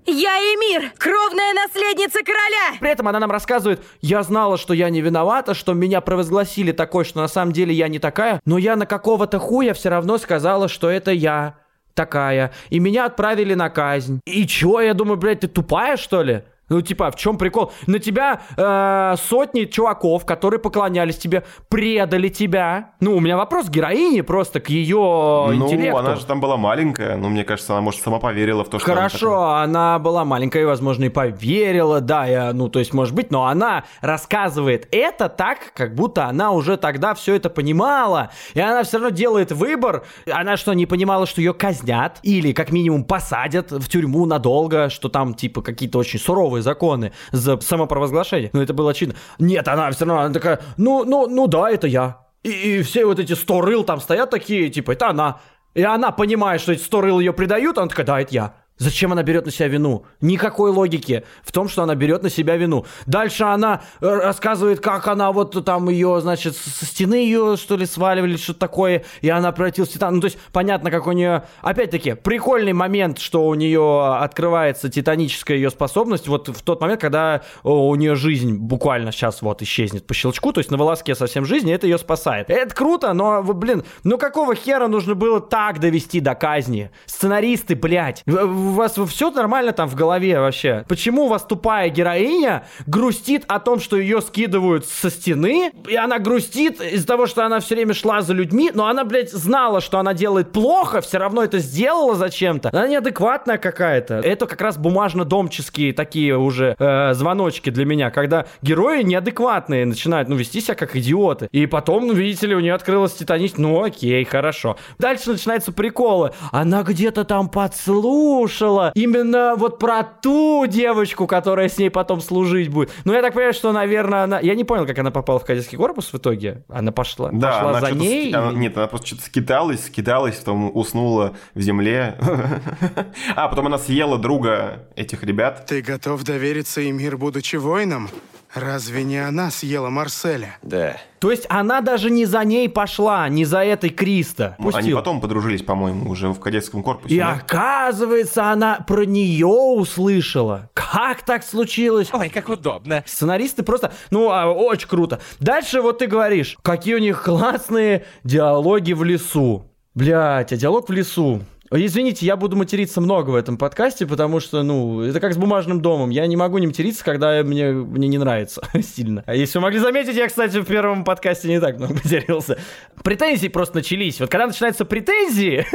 Я Эмир, кровная наследница короля! При этом она нам рассказывает, я знала, что я не виновата, что меня провозгласили такой, что на самом деле я не такая, но я на какого-то хуя все равно сказала, что это я такая, и меня отправили на казнь. И чё, я думаю, блядь, ты тупая, что ли? Ну, типа, в чем прикол? На тебя э, сотни чуваков, которые поклонялись тебе, предали тебя. Ну, у меня вопрос к героине просто, к ее ну, интеллекту. она же там была маленькая, ну, мне кажется, она, может, сама поверила в то, что... Хорошо, она, она была маленькая и, возможно, и поверила, да, я, ну, то есть, может быть, но она рассказывает это так, как будто она уже тогда все это понимала, и она все равно делает выбор. Она что, не понимала, что ее казнят? Или, как минимум, посадят в тюрьму надолго, что там, типа, какие-то очень суровые законы за самопровозглашение. Ну, это было очевидно. Нет, она все равно, она такая, ну, ну, ну да, это я. И, и все вот эти сто рыл там стоят такие, типа, это она. И она понимает, что эти сто рыл ее предают, она такая, да, это я. Зачем она берет на себя вину? Никакой логики в том, что она берет на себя вину. Дальше она э, рассказывает, как она вот там ее, значит, со стены ее, что ли, сваливали, что-то такое, и она превратилась в титан. Ну, то есть, понятно, как у нее... Опять-таки, прикольный момент, что у нее открывается титаническая ее способность вот в тот момент, когда у нее жизнь буквально сейчас вот исчезнет по щелчку, то есть на волоске совсем жизни, это ее спасает. Это круто, но, блин, ну какого хера нужно было так довести до казни? Сценаристы, блядь, у вас все нормально там в голове вообще? Почему у вас тупая героиня грустит о том, что ее скидывают со стены, и она грустит из-за того, что она все время шла за людьми, но она, блядь, знала, что она делает плохо, все равно это сделала зачем-то. Она неадекватная какая-то. Это как раз бумажно-домческие такие уже э, звоночки для меня, когда герои неадекватные начинают, ну, вести себя как идиоты. И потом, ну, видите ли, у нее открылась титанить, ну, окей, хорошо. Дальше начинаются приколы. Она где-то там подслушала именно вот про ту девочку, которая с ней потом служить будет. Ну, я так понимаю, что, наверное, она... Я не понял, как она попала в кадетский корпус в итоге. Она пошла, Да, пошла она за ней? ски- она- нет, она просто что-то скиталась, скиталась, потом уснула в земле. А, потом она съела друга этих ребят. Ты готов довериться Эмир, будучи воином? Разве не она съела Марселя? Да. То есть она даже не за ней пошла, не за этой Криста. Ну, Они потом подружились, по-моему, уже в кадетском корпусе. И да? оказывается, она про нее услышала. Как так случилось? Ой, как удобно. Сценаристы просто, ну, а, очень круто. Дальше вот ты говоришь, какие у них классные диалоги в лесу. Блять, а диалог в лесу. Извините, я буду материться много в этом подкасте, потому что, ну, это как с бумажным домом. Я не могу не материться, когда мне, мне не нравится сильно. А если вы могли заметить, я, кстати, в первом подкасте не так много матерился. Претензии просто начались. Вот когда начинаются претензии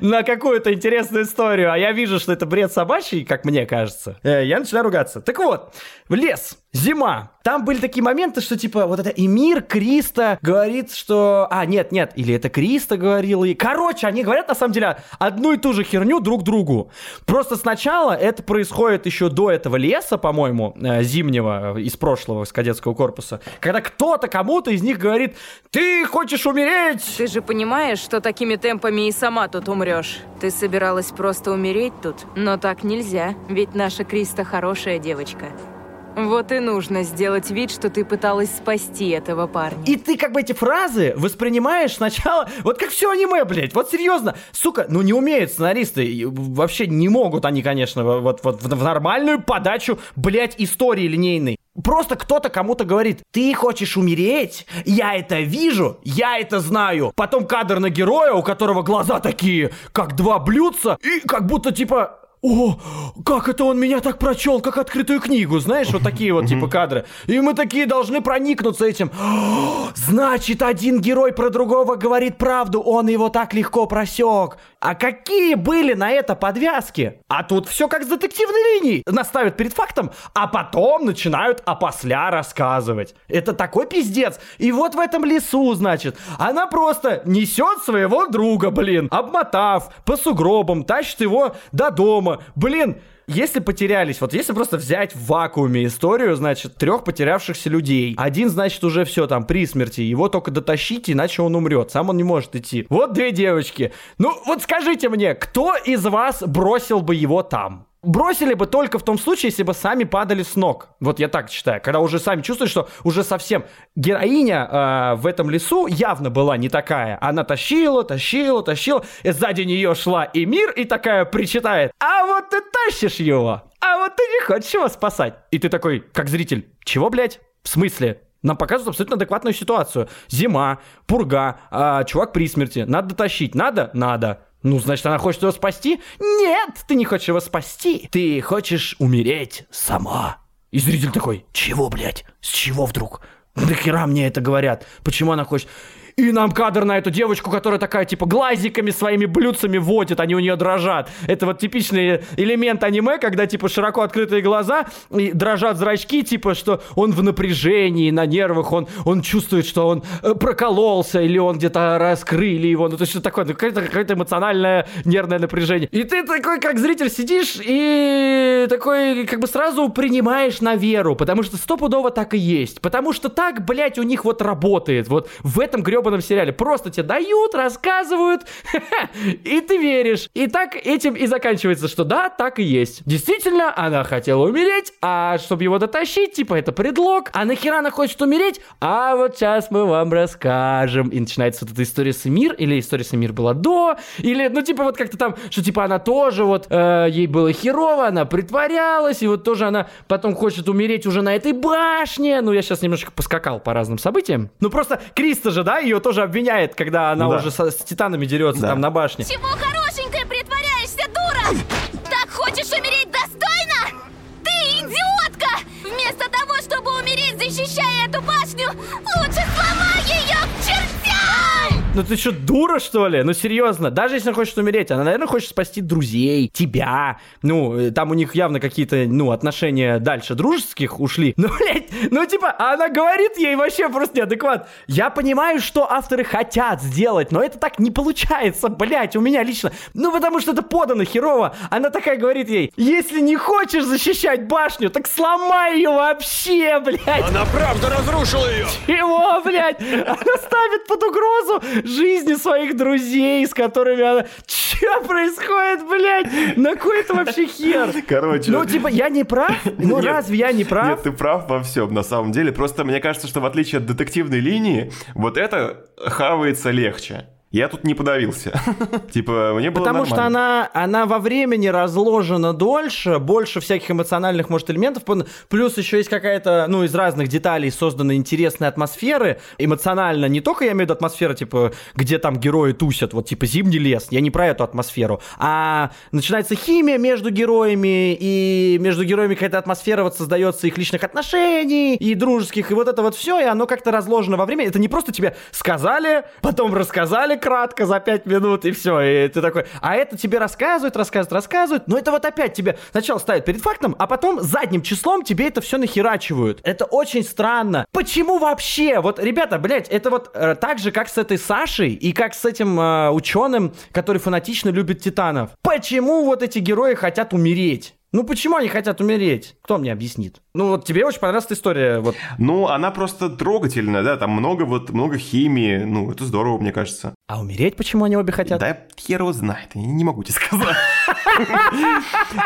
на какую-то интересную историю, а я вижу, что это бред собачий, как мне кажется, э, я начинаю ругаться. Так вот, в лес, зима. Там были такие моменты, что типа вот это Эмир Криста говорит, что... А, нет, нет, или это Криста говорил. И... Короче, они говорят на самом деле одну и ту же херню друг другу. Просто сначала это происходит еще до этого леса, по-моему, э, зимнего, э, из прошлого, с кадетского корпуса, когда кто-то кому-то из них говорит, ты хочешь умереть? Ты же понимаешь, что такими темпами и сама тут умрешь. Ты собиралась просто умереть тут, но так нельзя, ведь наша Криста хорошая девочка. Вот и нужно сделать вид, что ты пыталась спасти этого парня. И ты как бы эти фразы воспринимаешь сначала, вот как все аниме, блядь, вот серьезно, сука, ну не умеют сценаристы, вообще не могут они, конечно, вот, вот в, в нормальную подачу, блядь, истории линейной. Просто кто-то кому-то говорит, ты хочешь умереть? Я это вижу, я это знаю. Потом кадр на героя, у которого глаза такие, как два блюдца, и как будто типа, о, как это он меня так прочел, как открытую книгу, знаешь, вот такие вот типа кадры. И мы такие должны проникнуться этим. «О, Значит, один герой про другого говорит правду, он его так легко просек. А какие были на это подвязки? А тут все как с детективной линией. Наставят перед фактом, а потом начинают опосля рассказывать. Это такой пиздец. И вот в этом лесу, значит, она просто несет своего друга, блин, обмотав по сугробам, тащит его до дома. Блин, если потерялись, вот если просто взять в вакууме историю, значит, трех потерявшихся людей. Один, значит, уже все там при смерти. Его только дотащить, иначе он умрет. Сам он не может идти. Вот две девочки. Ну, вот скажите мне, кто из вас бросил бы его там? Бросили бы только в том случае, если бы сами падали с ног. Вот я так считаю. Когда уже сами чувствуют, что уже совсем героиня э, в этом лесу явно была не такая. Она тащила, тащила, тащила. И сзади нее шла Эмир и такая причитает. А вот ты тащишь его. А вот ты не хочешь его спасать. И ты такой, как зритель, чего, блядь? В смысле? Нам показывают абсолютно адекватную ситуацию. Зима, пурга, а, чувак при смерти. Надо дотащить. Надо? Надо. Ну, значит, она хочет его спасти? Нет, ты не хочешь его спасти. Ты хочешь умереть сама. И зритель такой, чего, блядь? С чего вдруг? Нахера мне это говорят? Почему она хочет? И нам кадр на эту девочку, которая такая, типа, глазиками своими блюдцами водит, они у нее дрожат. Это вот типичный элемент аниме, когда, типа, широко открытые глаза и дрожат зрачки, типа, что он в напряжении, на нервах, он, он чувствует, что он э, прокололся, или он где-то раскрыли его, ну, то есть что такое, ну, какое-то, какое-то эмоциональное нервное напряжение. И ты такой, как зритель, сидишь и такой, как бы сразу принимаешь на веру, потому что стопудово так и есть. Потому что так, блядь, у них вот работает. Вот в этом гребаном сериале. Просто тебе дают, рассказывают, и ты веришь. И так этим и заканчивается, что да, так и есть. Действительно, она хотела умереть, а чтобы его дотащить, типа, это предлог. А нахера она хочет умереть? А вот сейчас мы вам расскажем. И начинается вот эта история с Эмир, или история с Эмир была до, или, ну, типа, вот как-то там, что, типа, она тоже вот, э, ей было херово, она притворялась, и вот тоже она потом хочет умереть уже на этой башне. Ну, я сейчас немножко поскакал по разным событиям. Ну, просто Криста же, да, ее тоже обвиняет, когда она да. уже со- с титанами дерется Да. там на башне. Чего хорошенькая притворяешься, дура? Так хочешь умереть достойно? Ты идиотка! Вместо того, чтобы умереть, защищая эту башню, лучше сломай ее к! Ну ты что, дура, что ли? Ну серьезно, даже если она хочет умереть, она, наверное, хочет спасти друзей, тебя. Ну, э, там у них явно какие-то, ну, отношения дальше дружеских ушли. Ну, блядь, ну типа, она говорит ей вообще просто неадекват. Я понимаю, что авторы хотят сделать, но это так не получается, блядь, у меня лично. Ну, потому что это подано херово. Она такая говорит ей, если не хочешь защищать башню, так сломай ее вообще, блядь. Она правда разрушила ее! Чего, блядь? Она ставит под угрозу жизни своих друзей, с которыми она... Че происходит, блядь? На кой это вообще хер? Короче. Ну, типа, я не прав? Ну, разве я не прав? Нет, ты прав во всем, на самом деле. Просто мне кажется, что в отличие от детективной линии, вот это хавается легче. Я тут не подавился. Типа, мне было Потому что она, она во времени разложена дольше, больше всяких эмоциональных, может, элементов. Плюс еще есть какая-то, ну, из разных деталей созданы интересные атмосферы. Эмоционально не только, я имею в виду атмосфера, типа, где там герои тусят, вот, типа, зимний лес. Я не про эту атмосферу. А начинается химия между героями, и между героями какая-то атмосфера вот создается их личных отношений, и дружеских, и вот это вот все, и оно как-то разложено во время. Это не просто тебе сказали, потом рассказали кратко за пять минут, и все, и ты такой, а это тебе рассказывают, рассказывают, рассказывают, но это вот опять тебе сначала ставят перед фактом, а потом задним числом тебе это все нахерачивают. Это очень странно. Почему вообще? Вот, ребята, блядь, это вот э, так же, как с этой Сашей и как с этим э, ученым, который фанатично любит титанов. Почему вот эти герои хотят умереть? Ну почему они хотят умереть? Кто мне объяснит? Ну вот тебе очень понравилась эта история, вот Ну, она просто трогательная, да, там много вот, много химии, ну, это здорово, мне кажется. А умереть почему они обе хотят? Да хер его знает, я не могу тебе сказать.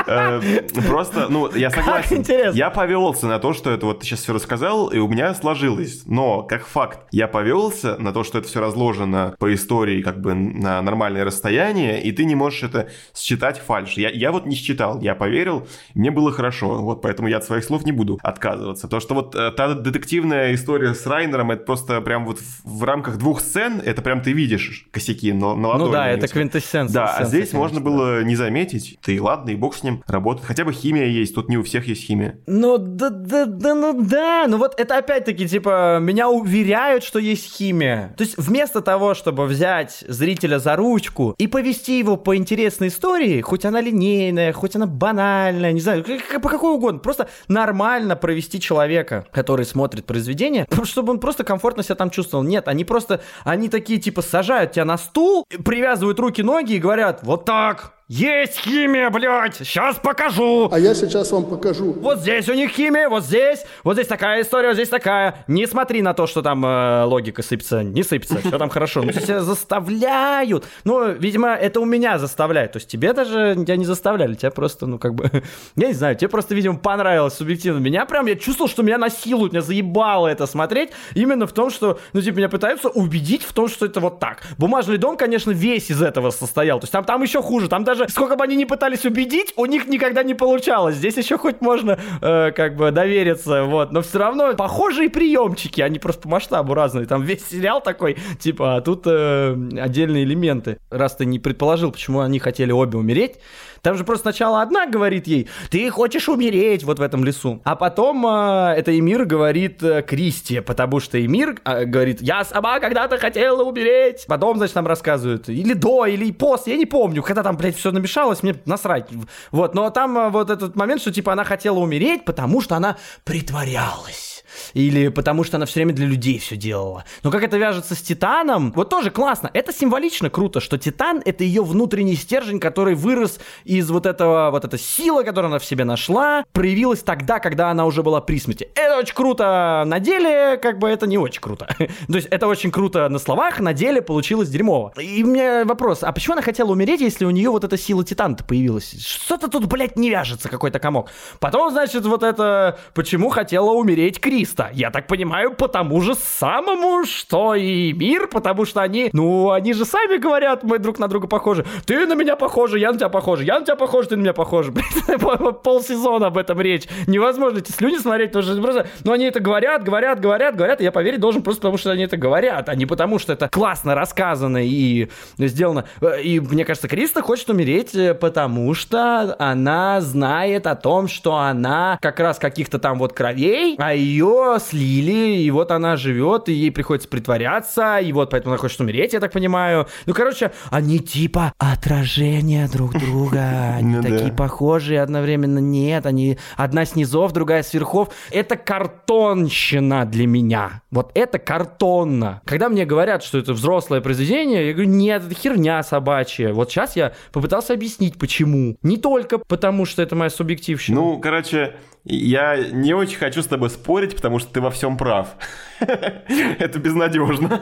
Э, Просто, ну, я согласен. Я повелся на то, что это вот ты сейчас все рассказал, и у меня сложилось. Но, как факт, я повелся на то, что это все разложено по истории как бы на нормальное расстояние, и ты не можешь это считать фальш. Я, я вот не считал, я поверил, мне было хорошо. Вот поэтому я от своих слов не буду отказываться. То, что вот э, та детективная история с Райнером, это просто прям вот в, рамках двух сцен, это прям ты видишь косяки на, на ладони. Ну да, это квинтэссенция. Да, а здесь конечно, можно да. было не заметить. Ты ладно, и бог с ним работает. Хотя бы химия есть, тут не у всех есть химия. Ну да, да, да, ну да, ну вот это опять-таки, типа, меня уверяют, что есть химия. То есть вместо того, чтобы взять зрителя за ручку и повести его по интересной истории, хоть она линейная, хоть она банальная, не знаю, по какой угодно, просто нормально провести человека, который смотрит произведение, чтобы он просто комфортно себя там чувствовал. Нет, они просто, они такие, типа, сажают тебя на стул, привязывают руки-ноги и говорят, вот так, есть химия, блядь, сейчас покажу. А я сейчас вам покажу. Вот здесь у них химия, вот здесь, вот здесь такая история, вот здесь такая. Не смотри на то, что там э, логика сыпется, не сыпется, все там хорошо. Ну, тебя заставляют. Ну, видимо, это у меня заставляет. То есть тебе даже тебя не заставляли, тебя просто, ну, как бы, я не знаю, тебе просто, видимо, понравилось субъективно. Меня прям, я чувствовал, что меня насилуют, меня заебало это смотреть. Именно в том, что, ну, типа, меня пытаются убедить в том, что это вот так. Бумажный дом, конечно, весь из этого состоял. То есть там, там еще хуже, там даже тоже, сколько бы они ни пытались убедить, у них никогда не получалось. Здесь еще хоть можно э, как бы довериться, вот. Но все равно похожие приемчики, они просто по масштабу разные. Там весь сериал такой, типа, а тут э, отдельные элементы. Раз ты не предположил, почему они хотели обе умереть, там же просто сначала одна говорит ей, ты хочешь умереть вот в этом лесу. А потом э, это Эмир говорит э, Кристи, потому что Эмир э, говорит, я сама когда-то хотела умереть. Потом, значит, нам рассказывают, или до, или после, я не помню, когда там, блядь, все намешалось, мне насрать. Вот, но там э, вот этот момент, что типа она хотела умереть, потому что она притворялась или потому что она все время для людей все делала. Но как это вяжется с Титаном, вот тоже классно. Это символично круто, что Титан — это ее внутренний стержень, который вырос из вот этого, вот эта сила, которую она в себе нашла, проявилась тогда, когда она уже была при смерти. Это очень круто на деле, как бы это не очень круто. То есть это очень круто на словах, на деле получилось дерьмово. И у меня вопрос, а почему она хотела умереть, если у нее вот эта сила Титана-то появилась? Что-то тут, блядь, не вяжется, какой-то комок. Потом, значит, вот это, почему хотела умереть Криста? Я так понимаю, потому же самому, что и мир, потому что они, ну, они же сами говорят, мы друг на друга похожи. Ты на меня похожа, я на тебя похожа, я на тебя похожа, ты на меня похожа. Полсезона об этом речь. Невозможно эти слюни смотреть, потому что просто, ну, они это говорят, говорят, говорят, говорят, и я поверить должен просто потому, что они это говорят, а не потому, что это классно рассказано и сделано. И мне кажется, Криста хочет умереть, э, потому что она знает о том, что она как раз каких-то там вот кровей, а ее слили, и вот она живет, и ей приходится притворяться, и вот поэтому она хочет умереть, я так понимаю. Ну, короче, они типа отражения друг друга. Они Ну такие да. похожие одновременно. Нет, они одна с низов, другая с верхов. Это картонщина для меня. Вот это картонно. Когда мне говорят, что это взрослое произведение, я говорю, нет, это херня собачья. Вот сейчас я попытался объяснить, почему. Не только потому, что это моя субъективщина. Ну, короче, я не очень хочу с тобой спорить, потому что ты во всем прав. Это безнадежно.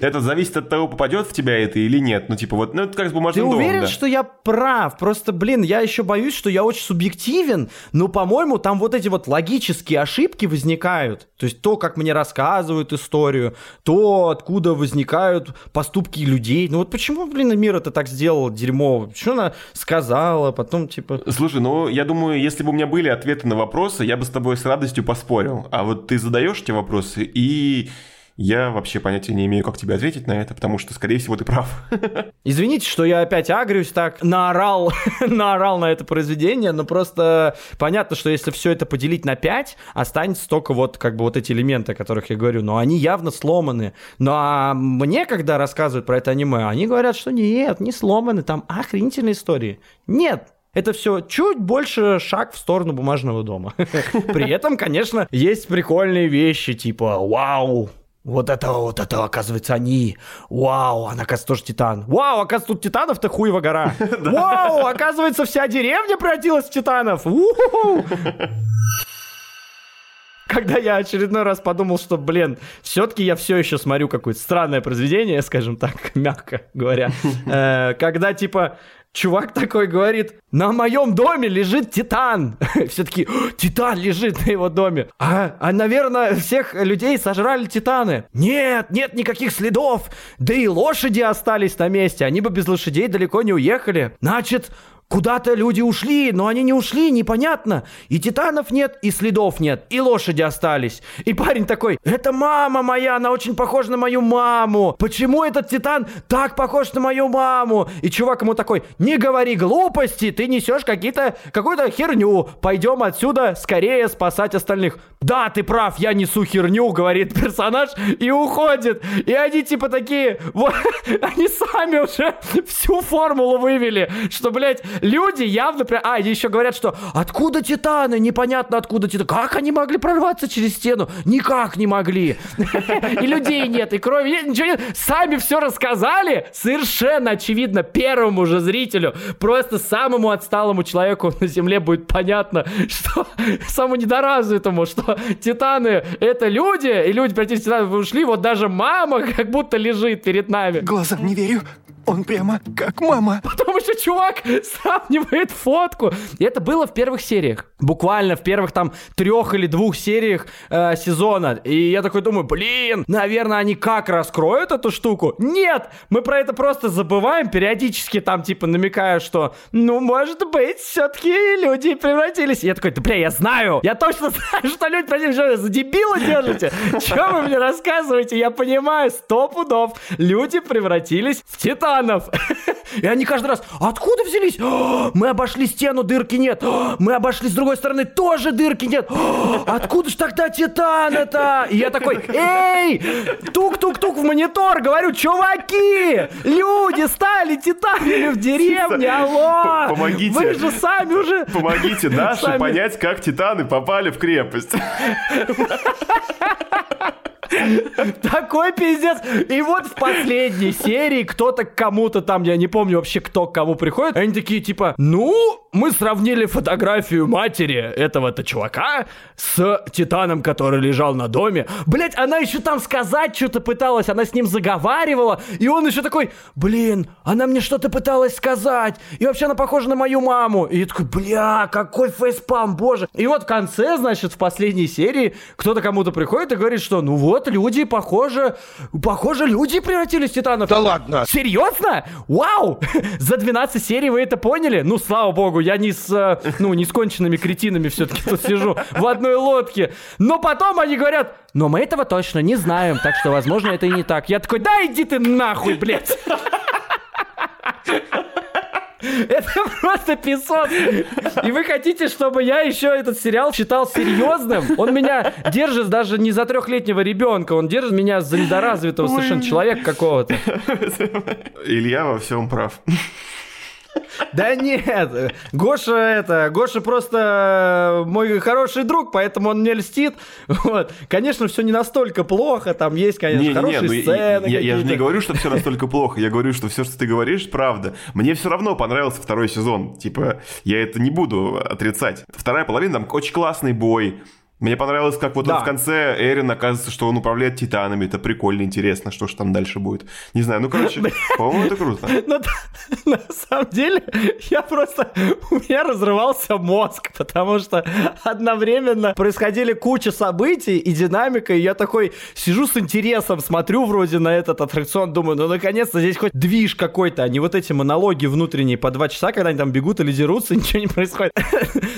Это зависит от того, попадет в тебя это или нет. Ну, типа, вот, ну, это как с Ты бумажным домом, уверен, что я прав? Просто, блин, я еще боюсь, что я очень субъективен, но, по-моему, там вот эти вот логические ошибки возникают. То есть то, как мне рассказывают историю, то, откуда возникают поступки людей. Ну вот почему, блин, мир это так сделал дерьмово? Что она сказала, потом, типа... Слушай, ну, я думаю, если бы у меня были ответы на вопросы, я бы с тобой с радостью поспорил. А вот ты задаешь эти вопросы, и я вообще понятия не имею, как тебе ответить на это, потому что, скорее всего, ты прав. Извините, что я опять агрюсь так, наорал, наорал на это произведение, но просто понятно, что если все это поделить на 5, останется только вот как бы вот эти элементы, о которых я говорю, но они явно сломаны. Ну а мне, когда рассказывают про это аниме, они говорят, что нет, не сломаны, там охренительные истории. Нет, это все чуть больше шаг в сторону бумажного дома. При этом, конечно, есть прикольные вещи, типа «Вау, вот это, вот это, оказывается, они. Вау, она, оказывается, тоже титан. Вау, оказывается, тут титанов-то хуева гора. Вау, оказывается, вся деревня превратилась в титанов. У-ху-ху. Когда я очередной раз подумал, что, блин, все-таки я все еще смотрю какое-то странное произведение, скажем так, мягко говоря. Э, Когда, типа, чувак такой говорит, на моем доме лежит Титан. Все таки Титан лежит на его доме. А, а, наверное, всех людей сожрали Титаны. Нет, нет никаких следов. Да и лошади остались на месте. Они бы без лошадей далеко не уехали. Значит, Куда-то люди ушли, но они не ушли, непонятно. И титанов нет, и следов нет, и лошади остались. И парень такой, это мама моя, она очень похожа на мою маму. Почему этот титан так похож на мою маму? И чувак ему такой, не говори глупости, ты несешь какие-то, какую-то херню. Пойдем отсюда скорее спасать остальных. Да, ты прав, я несу херню, говорит персонаж, и уходит. И они типа такие, вот, они сами уже всю формулу вывели, что, блядь, люди явно... при- А, еще говорят, что откуда титаны? Непонятно откуда титаны. Как они могли прорваться через стену? Никак не могли. И людей нет, и крови нет, ничего нет. Сами все рассказали. Совершенно очевидно первому же зрителю, просто самому отсталому человеку на Земле будет понятно, что самому недоразвитому, что титаны — это люди, и люди превратились в титанов ушли. Вот даже мама как будто лежит перед нами. Глазам не верю. Он прямо как мама. Потом еще чувак сравнивает фотку. И это было в первых сериях. Буквально в первых там трех или двух сериях э, сезона. И я такой думаю, блин, наверное, они как раскроют эту штуку? Нет! Мы про это просто забываем, периодически там типа намекая, что, ну, может быть, все-таки люди превратились. И я такой, да бля, я знаю! Я точно знаю, что люди превратились. Что за дебила держите? Че вы мне рассказываете? Я понимаю, сто пудов. Люди превратились в титанов. И они каждый раз, откуда взялись? «О, Мы обошли стену, дырки нет. «О, Мы обошли с другой стороны, тоже дырки нет. «О, Откуда ж тогда титан-то? И я такой, эй, тук-тук-тук в монитор, говорю, чуваки, люди стали титанами в деревне, алло. Помогите. Вы же сами уже... Помогите Даше Сами. понять, как титаны попали в крепость. Такой пиздец. И вот в последней серии кто-то кому-то там, я не помню вообще, кто к кому приходит, они такие типа, ну, мы сравнили фотографию матери этого-то чувака с Титаном, который лежал на доме. Блять, она еще там сказать что-то пыталась, она с ним заговаривала, и он еще такой, блин, она мне что-то пыталась сказать, и вообще она похожа на мою маму. И я такой, бля, какой фейспам, боже. И вот в конце, значит, в последней серии кто-то кому-то приходит и говорит, что ну вот, люди, похоже, похоже, люди превратились в титанов. Да ладно. Серьезно? Вау! За 12 серий вы это поняли? Ну, слава богу, я не с, э, ну, не с конченными кретинами все-таки тут сижу в одной лодке. Но потом они говорят, но мы этого точно не знаем, так что, возможно, это и не так. Я такой, да иди ты нахуй, блядь. Это просто песок. И вы хотите, чтобы я еще этот сериал считал серьезным? Он меня держит даже не за трехлетнего ребенка, он держит меня за недоразвитого совершенно человека какого-то. Илья во всем прав. Да нет, Гоша это, Гоша просто мой хороший друг, поэтому он мне льстит. Вот. Конечно, все не настолько плохо, там есть, конечно, Не-не-не, хорошие ну, сцены. я, я же не говорю, что все настолько плохо. Я говорю, что все, что ты говоришь, правда. Мне все равно понравился второй сезон. Типа, я это не буду отрицать. Вторая половина, там очень классный бой. Мне понравилось, как вот Да. он в конце Эрин оказывается, что он управляет титанами. Это прикольно, интересно, что же там дальше будет. Не знаю, ну короче, по-моему, это круто. Ну, да, на самом деле, я просто... У меня разрывался мозг, потому что одновременно происходили куча событий и динамика, и я такой сижу с интересом, смотрю вроде на этот аттракцион, думаю, ну, наконец-то здесь хоть движ какой-то, а не вот эти монологи внутренние по два часа, когда они там бегут или дерутся, ничего не происходит.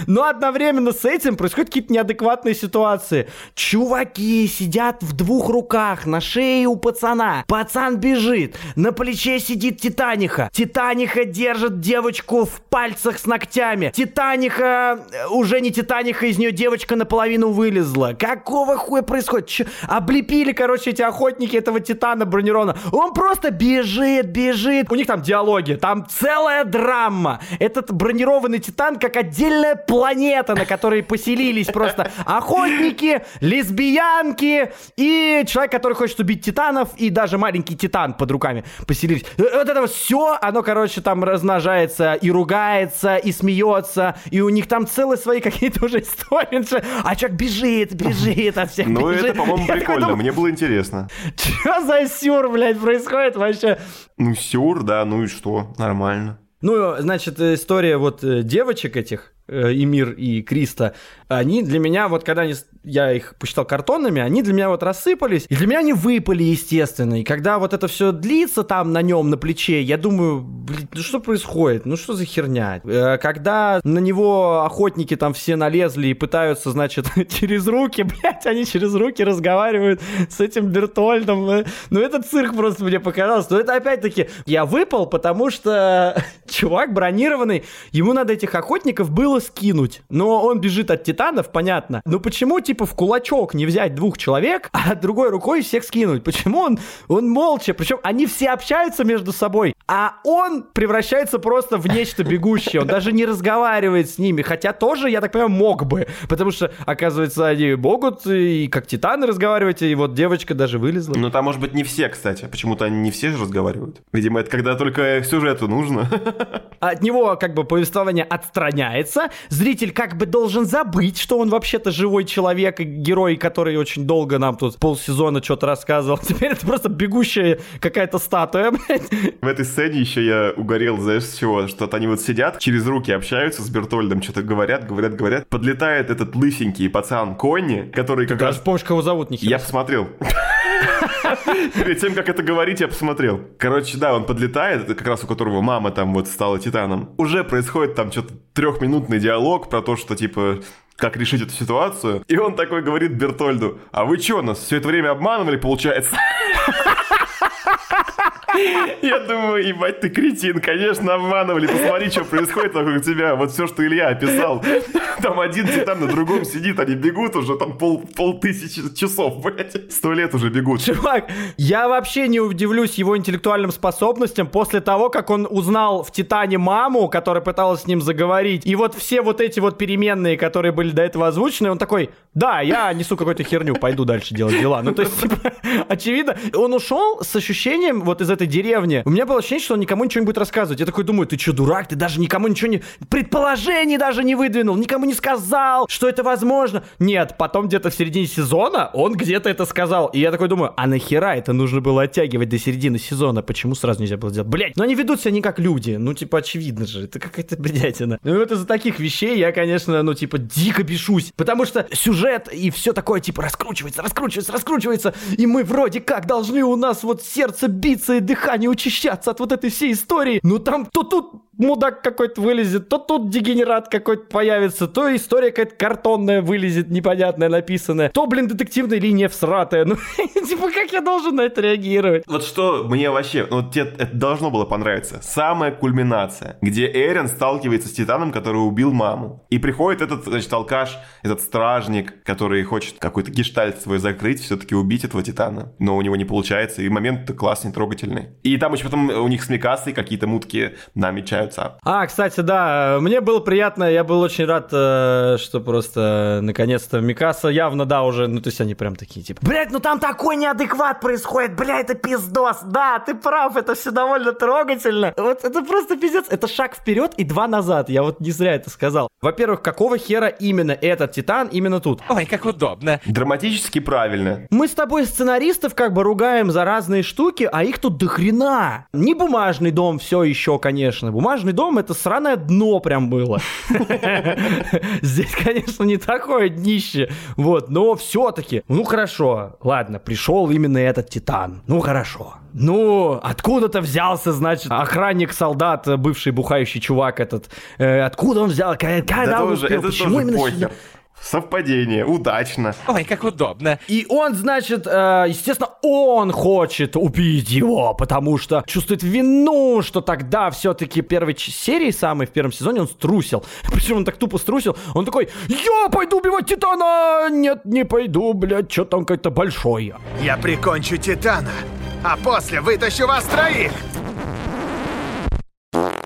Но одновременно с этим происходят какие-то неадекватные ситуации. Чуваки сидят в двух руках на шее у пацана. Пацан бежит, на плече сидит Титаниха. Титаниха держит девочку в пальцах с ногтями. Титаниха, э, уже не Титаниха, из нее девочка наполовину вылезла. Какого хуя происходит? Чё? Облепили, короче, эти охотники этого Титана Бронерона. Он просто бежит, бежит. У них там диалоги, там целая драма. Этот бронированный Титан как отдельная планета, на которой поселились просто охотники, лесбиянки и человек, который хочет убить титанов, и даже маленький титан под руками поселились. Э, Вот это все, оно, короче, там размножается и ругается, и смеется, и у них там целые свои какие-то уже истории. А человек бежит, бежит от всех. Ну, бежит. это, по-моему, прикольно. думаю, Мне было интересно. Что за сюр, блядь, происходит вообще? Ну, сюр, да, ну и что? Нормально. Ну, значит, история вот э, девочек этих, э, Эмир и Криста, они для меня, вот когда они, я их посчитал картонными, они для меня вот рассыпались, и для меня они выпали, естественно. И когда вот это все длится там на нем, на плече, я думаю, блин, ну что происходит? Ну что за херня? Э, Когда на него охотники там все налезли и пытаются, значит, через руки, блядь, они через руки разговаривают с этим Бертольдом. э, Ну этот цирк просто мне показался. Но это опять-таки, я выпал, потому что чувак бронированный, ему надо этих охотников было скинуть. Но он бежит от титанов, понятно. Но почему, типа, в кулачок не взять двух человек, а другой рукой всех скинуть? Почему он, он молча? Причем они все общаются между собой, а он превращается просто в нечто бегущее. Он даже не разговаривает с ними. Хотя тоже, я так понимаю, мог бы. Потому что, оказывается, они могут и как титаны разговаривать, и вот девочка даже вылезла. Ну, там, может быть, не все, кстати. Почему-то они не все же разговаривают. Видимо, это когда только сюжету нужно. От него как бы повествование отстраняется. Зритель как бы должен забыть, что он вообще-то живой человек и герой, который очень долго нам тут полсезона что-то рассказывал. Теперь это просто бегущая какая-то статуя, блядь. В этой сцене еще я угорел, знаешь, с чего? Что-то они вот сидят, через руки общаются с Бертольдом, что-то говорят, говорят, говорят. Подлетает этот лысенький пацан Конни, который как раз... Даже помнишь, кого зовут, нихера. Я посмотрел. Перед тем, как это говорить, я посмотрел. Короче, да, он подлетает, это как раз у которого мама там вот стала титаном. Уже происходит там что-то трехминутный диалог про то, что типа как решить эту ситуацию. И он такой говорит Бертольду, а вы что, нас все это время обманывали, получается? Я думаю, ебать, ты кретин, конечно, обманывали. Посмотри, что происходит вокруг тебя. Вот все, что Илья описал. Там один титан на другом сидит, они бегут уже там пол, пол тысячи часов, блядь. Сто лет уже бегут. Чувак, я вообще не удивлюсь его интеллектуальным способностям после того, как он узнал в Титане маму, которая пыталась с ним заговорить. И вот все вот эти вот переменные, которые были до этого озвучены, он такой, да, я несу какую-то херню, пойду дальше делать дела. Ну, то есть, типа, очевидно, он ушел с ощущением вот из этой деревни. У меня было ощущение, что он никому ничего не будет рассказывать. Я такой думаю, ты что, дурак? Ты даже никому ничего не... Предположений даже не выдвинул, никому не сказал, что это возможно. Нет, потом где-то в середине сезона он где-то это сказал. И я такой думаю, а нахера это нужно было оттягивать до середины сезона? Почему сразу нельзя было сделать? Блять, но они ведут себя не как люди. Ну, типа, очевидно же. Это какая-то бредятина. Ну, вот из-за таких вещей я, конечно, ну, типа, дико бешусь. Потому что сюжет и все такое, типа, раскручивается, раскручивается, раскручивается. И мы вроде как должны у нас вот сердце биться и дыхание учащаться от вот этой всей истории. Ну, там то тут мудак какой-то вылезет, то тут дегенерат какой-то появится, то история какая-то картонная вылезет, непонятная, написанная, то, блин, детективная линия всратая. Ну, типа, как я должен на это реагировать? Вот что мне вообще, ну, вот тебе это должно было понравиться. Самая кульминация, где Эрен сталкивается с Титаном, который убил маму. И приходит этот, значит, алкаш, этот стражник, который хочет какой-то гештальт свой закрыть, все-таки убить этого Титана. Но у него не получается, и момент классный, трогательный. И там еще потом у них с Микасой какие-то мутки намечаются. А, кстати, да, мне было приятно, я был очень рад, э, что просто наконец-то Микаса явно, да, уже, ну, то есть они прям такие, типа, блядь, ну там такой неадекват происходит, бля, это пиздос, да, ты прав, это все довольно трогательно. Вот это просто пиздец, это шаг вперед и два назад, я вот не зря это сказал. Во-первых, какого хера именно этот Титан именно тут? Ой, как удобно. Драматически правильно. Мы с тобой сценаристов как бы ругаем за разные штуки, а их тут до хрена. Не бумажный дом все еще, конечно. Бумажный дом это сраное дно прям было. Здесь, конечно, не такое днище. Вот, но все-таки. Ну хорошо, ладно, пришел именно этот Титан. Ну хорошо. Ну, откуда-то взялся, значит, охранник-солдат, бывший бухающий чувак этот. Э, откуда он взял? Когда Да он тоже, успел? Почему именно похер. сюда? Совпадение, удачно. Ой, как удобно. И он, значит, э, естественно, он хочет убить его, потому что чувствует вину, что тогда все-таки первой серии самой в первом сезоне он струсил. Причем он так тупо струсил, он такой, я пойду убивать Титана! Нет, не пойду, блядь, что там какое-то большое. Я прикончу Титана, а после вытащу вас троих.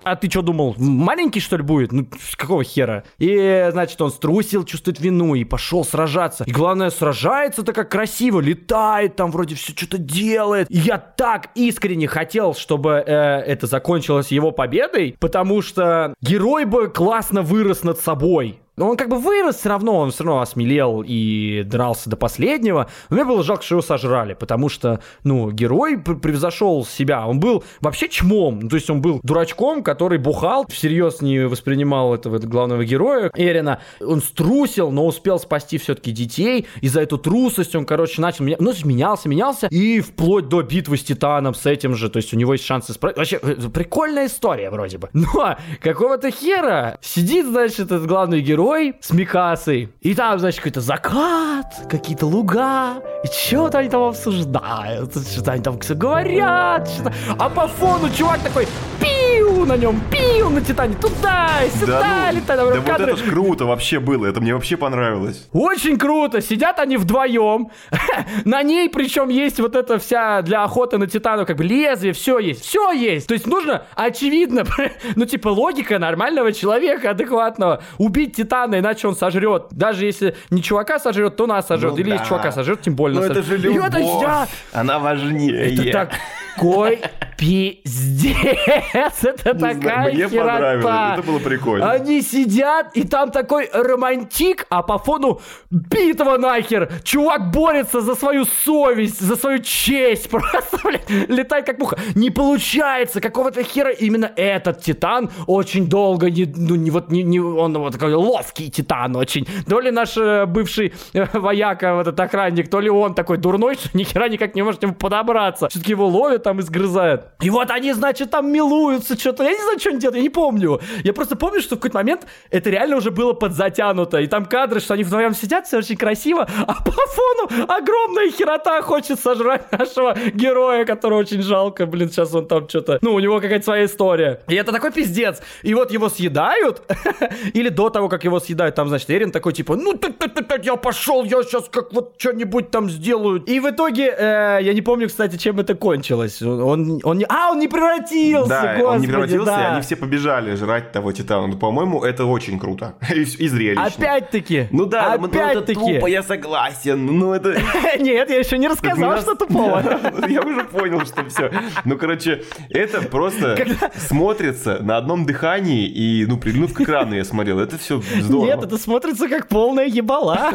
А ты что думал, маленький что ли будет? Ну, какого хера? И, значит, он струсил, чувствует вину и пошел сражаться. И главное, сражается-то как красиво, летает там, вроде все что-то делает. И я так искренне хотел, чтобы э, это закончилось его победой, потому что герой бы классно вырос над собой. Но он как бы вырос все равно, он все равно осмелел и дрался до последнего. Но мне было жалко, что его сожрали, потому что, ну, герой пр- превзошел себя. Он был вообще чмом, ну, то есть он был дурачком, который бухал, всерьез не воспринимал этого главного героя Эрина. Он струсил, но успел спасти все-таки детей. И за эту трусость он, короче, начал меня... ну, менялся, менялся. И вплоть до битвы с Титаном с этим же. То есть у него есть шансы справиться. Вообще, э, прикольная история вроде бы. Но какого-то хера сидит, значит, этот главный герой с Микасой. И там, значит, какой-то закат, какие-то луга. И что-то они там обсуждают. Что-то они там все говорят. что-то. А по фону чувак такой пиу на нем, пиу на Титане. Туда сюда Да, ну, летает. да вот кадры. это ж круто вообще было, это мне вообще понравилось. Очень круто. Сидят они вдвоем. на ней, причем, есть вот эта вся для охоты на титану, как бы лезвие, все есть. Все есть. То есть нужно, очевидно, ну, типа, логика нормального человека, адекватного. Убить титана, иначе он сожрет. Даже если не чувака сожрет, то нас сожрет. Ну Или да. если чувака сожрет, тем более Ну нас это же вот любовь, она важнее. Это такой Пиздец, это Не знаю, такая мне понравилось, херота. это было прикольно. Они сидят, и там такой романтик, а по фону битва нахер. Чувак борется за свою совесть, за свою честь. Просто, блядь, летает как муха. Не получается, какого-то хера именно этот титан очень долго, не, ну, не вот, не, не, он вот такой ловкий титан очень. То ли наш э, бывший э, вояка, вот этот охранник, то ли он такой дурной, что ни хера никак не может к нему подобраться. Все-таки его ловят там и сгрызают. И вот они, значит, там милуются, что-то. Я не знаю, что они делают, я не помню. Я просто помню, что в какой-то момент это реально уже было подзатянуто. И там кадры, что они вдвоем сидят, все очень красиво, а по фону огромная херота хочет сожрать нашего героя, которого очень жалко. Блин, сейчас он там что-то... Ну, у него какая-то своя история. И это такой пиздец. И вот его съедают, или до того, как его съедают, там, значит, Эрин такой, типа, ну, я пошел, я сейчас как вот что-нибудь там сделаю. И в итоге, э, я не помню, кстати, чем это кончилось. Он, он не... А, он не превратился, Да, господи, он не превратился, да. и они все побежали жрать того Титана. Ну, по-моему, это очень круто. И, и зрелищно. Опять-таки. Ну да, ну, это опять-таки. тупо, я согласен. Ну это... Нет, я еще не рассказал, что тупого. Я уже понял, что все. Ну, короче, это просто смотрится на одном дыхании и, ну, прильнув к экрану я смотрел. Это все здорово. Нет, это смотрится как полная ебала.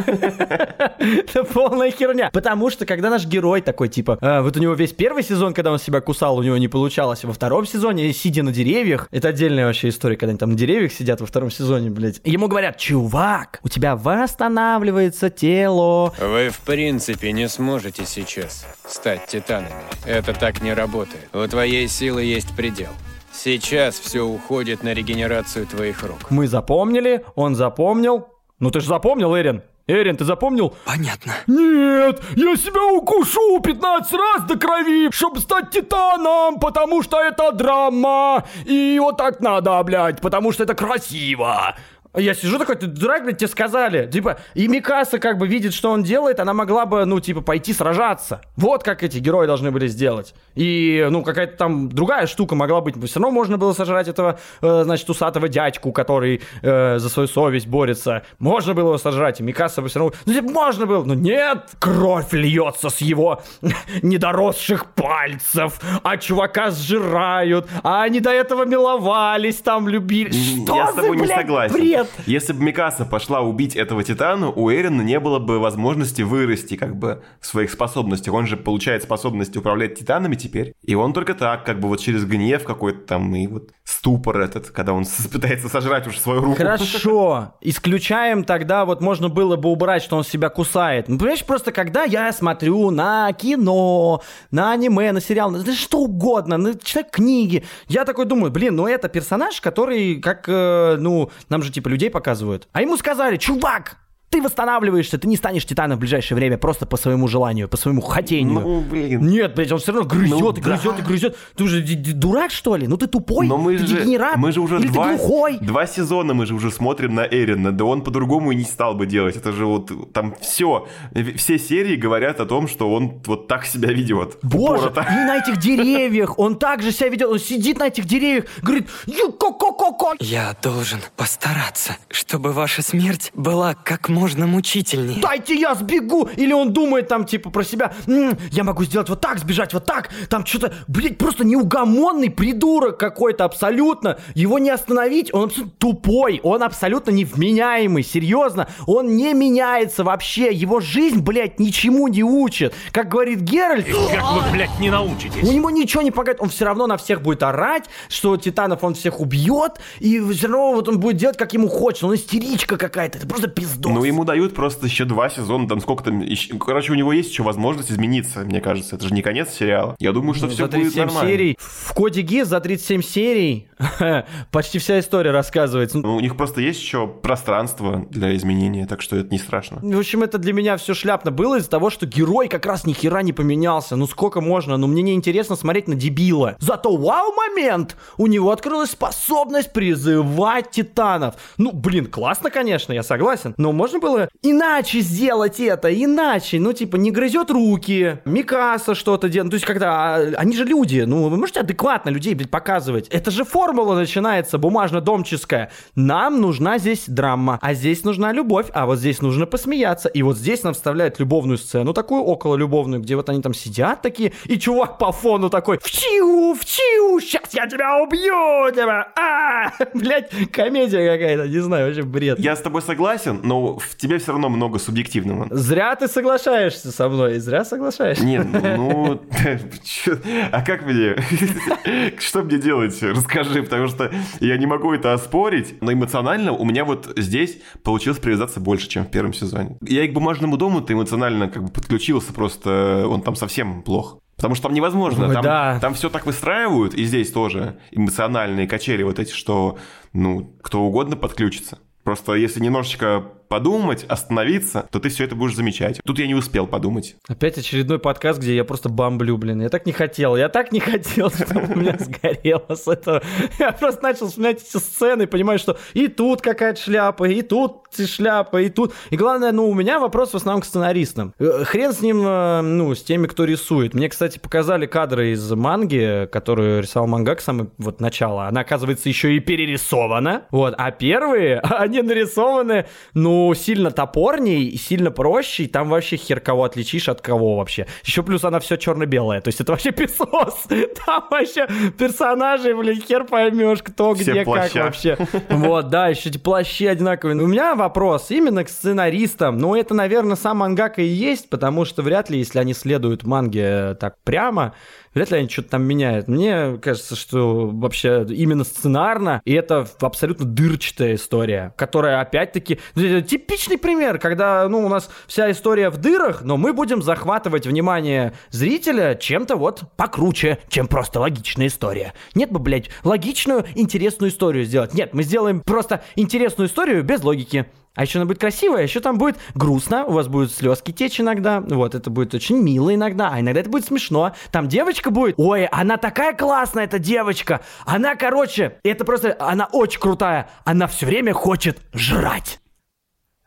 Это полная херня. Потому что, когда наш герой такой, типа, э, вот у него весь первый сезон, когда он себя кусал, у него не получалось. Во втором сезоне, сидя на деревьях, это отдельная вообще история, когда они там на деревьях сидят во втором сезоне, блядь. Ему говорят, чувак, у тебя восстанавливается тело. Вы в принципе не сможете сейчас стать титанами. Это так не работает. У твоей силы есть предел. Сейчас все уходит на регенерацию твоих рук. Мы запомнили, он запомнил. Ну ты же запомнил, Эрин? Эрин, ты запомнил? Понятно. Нет, я себя укушу 15 раз до крови, чтобы стать титаном, потому что это драма. И вот так надо, блядь, потому что это красиво. А Я сижу такой, ты дурак, блядь, тебе сказали. Типа, и Микаса как бы видит, что он делает, она могла бы, ну, типа, пойти сражаться. Вот как эти герои должны были сделать. И, ну, какая-то там другая штука могла быть. Все равно можно было сожрать этого, э, значит, усатого дядьку, который э, за свою совесть борется. Можно было его сожрать, и Микаса бы все равно... Ну, типа, можно было, но нет! Кровь льется с его недоросших пальцев, а чувака сжирают, а они до этого миловались, там любили. Что я с за, тобой не блядь, согласен. бред? Если бы Микаса пошла убить этого Титана, у Эрина не было бы возможности вырасти как бы в своих способностях. Он же получает способность управлять Титанами теперь. И он только так, как бы вот через гнев какой-то там и вот ступор этот, когда он пытается сожрать уже свою руку. Хорошо, исключаем тогда, вот можно было бы убрать, что он себя кусает. Ну, понимаешь, просто когда я смотрю на кино, на аниме, на сериал, на что угодно, на читаю книги, я такой думаю, блин, ну это персонаж, который, как, э, ну, нам же типа людей показывают. А ему сказали, чувак, ты восстанавливаешься, ты не станешь титаном в ближайшее время просто по своему желанию, по своему хотению. Ну, блин. Нет, блядь, он все равно грызет Ну, и грызет да. и грызет. Ты уже дурак, что ли? Ну ты тупой, Но мы ты же, дегенерат, мы же уже или два, ты глухой. два сезона мы же уже смотрим на Эрина, да он по-другому и не стал бы делать. Это же вот там все, все серии говорят о том, что он вот так себя ведет. Боже, Упорото. и на этих деревьях, он также себя ведет, он сидит на этих деревьях, говорит, ю-ко-ко-ко-ко. Я должен постараться, чтобы ваша смерть была как можно мучительнее. Дайте я сбегу! Или он думает там, типа, про себя, «М, я могу сделать вот так, сбежать вот так, там что-то, блядь, просто неугомонный придурок какой-то абсолютно. Его не остановить, он абсолютно тупой, он абсолютно невменяемый, серьезно. Он не меняется вообще, его жизнь, блядь, ничему не учит. Как говорит Геральт... Как вы, блядь, не научитесь? У него ничего не помогает, он все равно на всех будет орать, что титанов он всех убьет, и все равно вот он будет делать, как ему хочется. Он истеричка какая-то, это просто пиздос. Ну, ему дают просто еще два сезона, там сколько там... еще- Короче, у него есть еще возможность измениться, мне кажется. Это же не конец сериала. Я думаю, что Ну, все будет 37 нормально. серий. В коде ГИС за 37 серий почти вся история рассказывается. Ну, У них просто есть еще пространство для изменения, так что это не страшно. В общем, это для меня все шляпно было из-за того, что герой как раз ни хера не поменялся. Ну сколько можно? Ну мне не интересно смотреть на дебила. Зато вау-момент! У него открылась способность призывать титанов. Ну, блин, классно, конечно, я согласен. Но можно было иначе сделать это, иначе. Ну, типа, не грызет руки, Микаса что-то делает. Ну, То есть, когда... Они же люди. Ну, вы можете адекватно людей, блядь, показывать. Это же формула начинается бумажно-домческая. Нам нужна здесь драма, а здесь нужна любовь, а вот здесь нужно посмеяться. И вот здесь нам вставляют любовную сцену, такую около любовную, где вот они там сидят такие, и чувак по фону такой, вчиу, вчиу, сейчас я тебя убью, тебя, а, блядь, комедия какая-то, не знаю, вообще бред. Я с тобой согласен, но в тебе все равно много субъективного. Зря ты соглашаешься со мной, зря соглашаешься. Нет, ну, чё- а как мне, что мне делать, расскажи, потому что я не могу это оспорить, но эмоционально у меня вот здесь получилось привязаться больше, чем в первом сезоне. Я и к бумажному дому-то эмоционально как бы подключился, просто он там совсем плох. Потому что там невозможно, Ой, там, да. там все так выстраивают, и здесь тоже эмоциональные качели вот эти, что, ну, кто угодно подключится. Просто если немножечко подумать, остановиться, то ты все это будешь замечать. Тут я не успел подумать. Опять очередной подкаст, где я просто бомблю, блин. Я так не хотел, я так не хотел, чтобы у меня сгорело с этого. Я просто начал вспоминать эти сцены, понимаю, что и тут какая-то шляпа, и тут шляпа, и тут. И главное, ну, у меня вопрос в основном к сценаристам. Э, Хрен с ним, э, ну, с теми, кто рисует. Мне, кстати, показали кадры из манги, которую рисовал Мангак, самое вот начало. Она, оказывается, еще и перерисована. Вот. А первые, они нарисованы, ну, сильно топорней, сильно проще, и там вообще хер кого отличишь от кого вообще. Еще плюс она все черно-белая, то есть это вообще песос. Там вообще персонажи, блин, хер поймешь, кто Все где плаща. как вообще. Вот, да, еще эти плащи одинаковые. У меня вопрос именно к сценаристам. Ну, это, наверное, сам мангака и есть, потому что вряд ли, если они следуют манге так прямо, вряд ли они что-то там меняют. Мне кажется, что вообще именно сценарно, и это абсолютно дырчатая история, которая опять-таки... ну, Типичный пример, когда, ну, у нас вся история в дырах, но мы будем захватывать внимание зрителя чем-то вот покруче, чем просто логичная история. Нет бы, блядь, логичную, интересную историю сделать. Нет, мы сделаем просто интересную историю без логики. А еще она будет красивая, еще там будет грустно, у вас будут слезки течь иногда, вот, это будет очень мило иногда, а иногда это будет смешно. Там девочка будет, ой, она такая классная, эта девочка, она, короче, это просто, она очень крутая, она все время хочет жрать.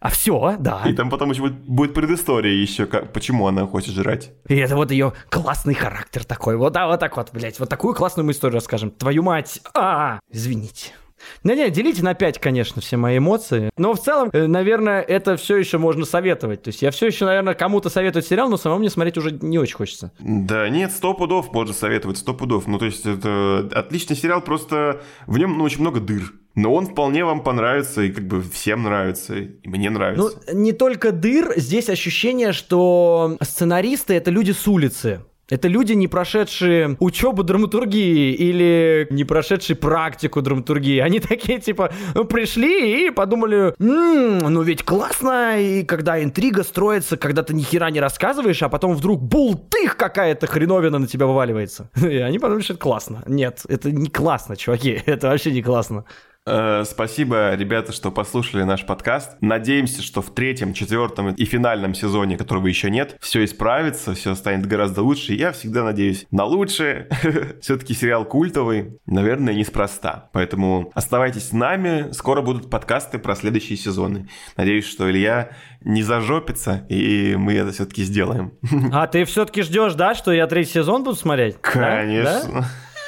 А все, да. И там потом еще будет, будет предыстория еще, как, почему она хочет жрать. И это вот ее классный характер такой. Вот, да, вот так вот, блядь. Вот такую классную мы историю расскажем. Твою мать. А, извините. Не-не, делите на 5, конечно, все мои эмоции. Но в целом, э, наверное, это все еще можно советовать. То есть я все еще, наверное, кому-то советую сериал, но самому мне смотреть уже не очень хочется. Да нет, сто пудов можно советовать, сто пудов. Ну, то есть, это отличный сериал, просто в нем ну, очень много дыр. Но он вполне вам понравится, и как бы всем нравится, и мне Ну, нравится. не только дыр, здесь ощущение, что сценаристы — это люди с улицы. Это люди, не прошедшие учебу драматургии или не прошедшие практику драматургии. Они такие, типа, пришли и подумали, «М, ну ведь классно, и когда интрига строится, когда ты ни хера не рассказываешь, а потом вдруг бултых какая-то хреновина на тебя вываливается. И они подумали, что это классно. Нет, это не классно, чуваки, это вообще не классно. Э, Спасибо, ребята, что послушали наш подкаст. Надеемся, что в третьем, четвертом и финальном сезоне, которого еще нет, все исправится, все станет гораздо лучше. Я всегда надеюсь на лучшее. Все-таки сериал культовый, наверное, неспроста. Поэтому оставайтесь с нами. Скоро будут подкасты про следующие сезоны. Надеюсь, что Илья не зажопится, и мы это все-таки сделаем. А ты все-таки ждешь, да, что я третий сезон буду смотреть? Да?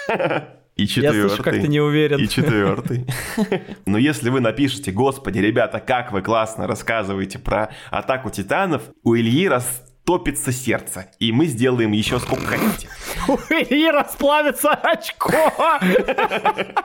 Да? И Я четвертый. слышу, как ты не уверен. И четвертый. Но если вы напишете, господи, ребята, как вы классно рассказываете про атаку титанов, у Ильи растопится сердце. И мы сделаем еще сколько хотите. У Ильи расплавится очко.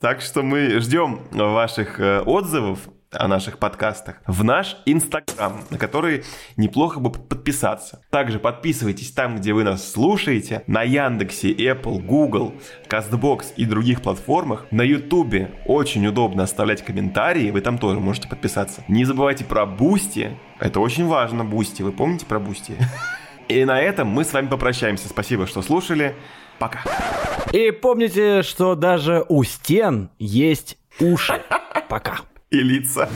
Так что мы ждем ваших э, отзывов о наших подкастах в наш Инстаграм, на который неплохо бы подписаться. Также подписывайтесь там, где вы нас слушаете, на Яндексе, Apple, Google, CastBox и других платформах. На Ютубе очень удобно оставлять комментарии, вы там тоже можете подписаться. Не забывайте про Бусти, это очень важно, Бусти, вы помните про Бусти? И на этом мы с вами попрощаемся. Спасибо, что слушали. Пока. И помните, что даже у стен есть уши. Пока и лица.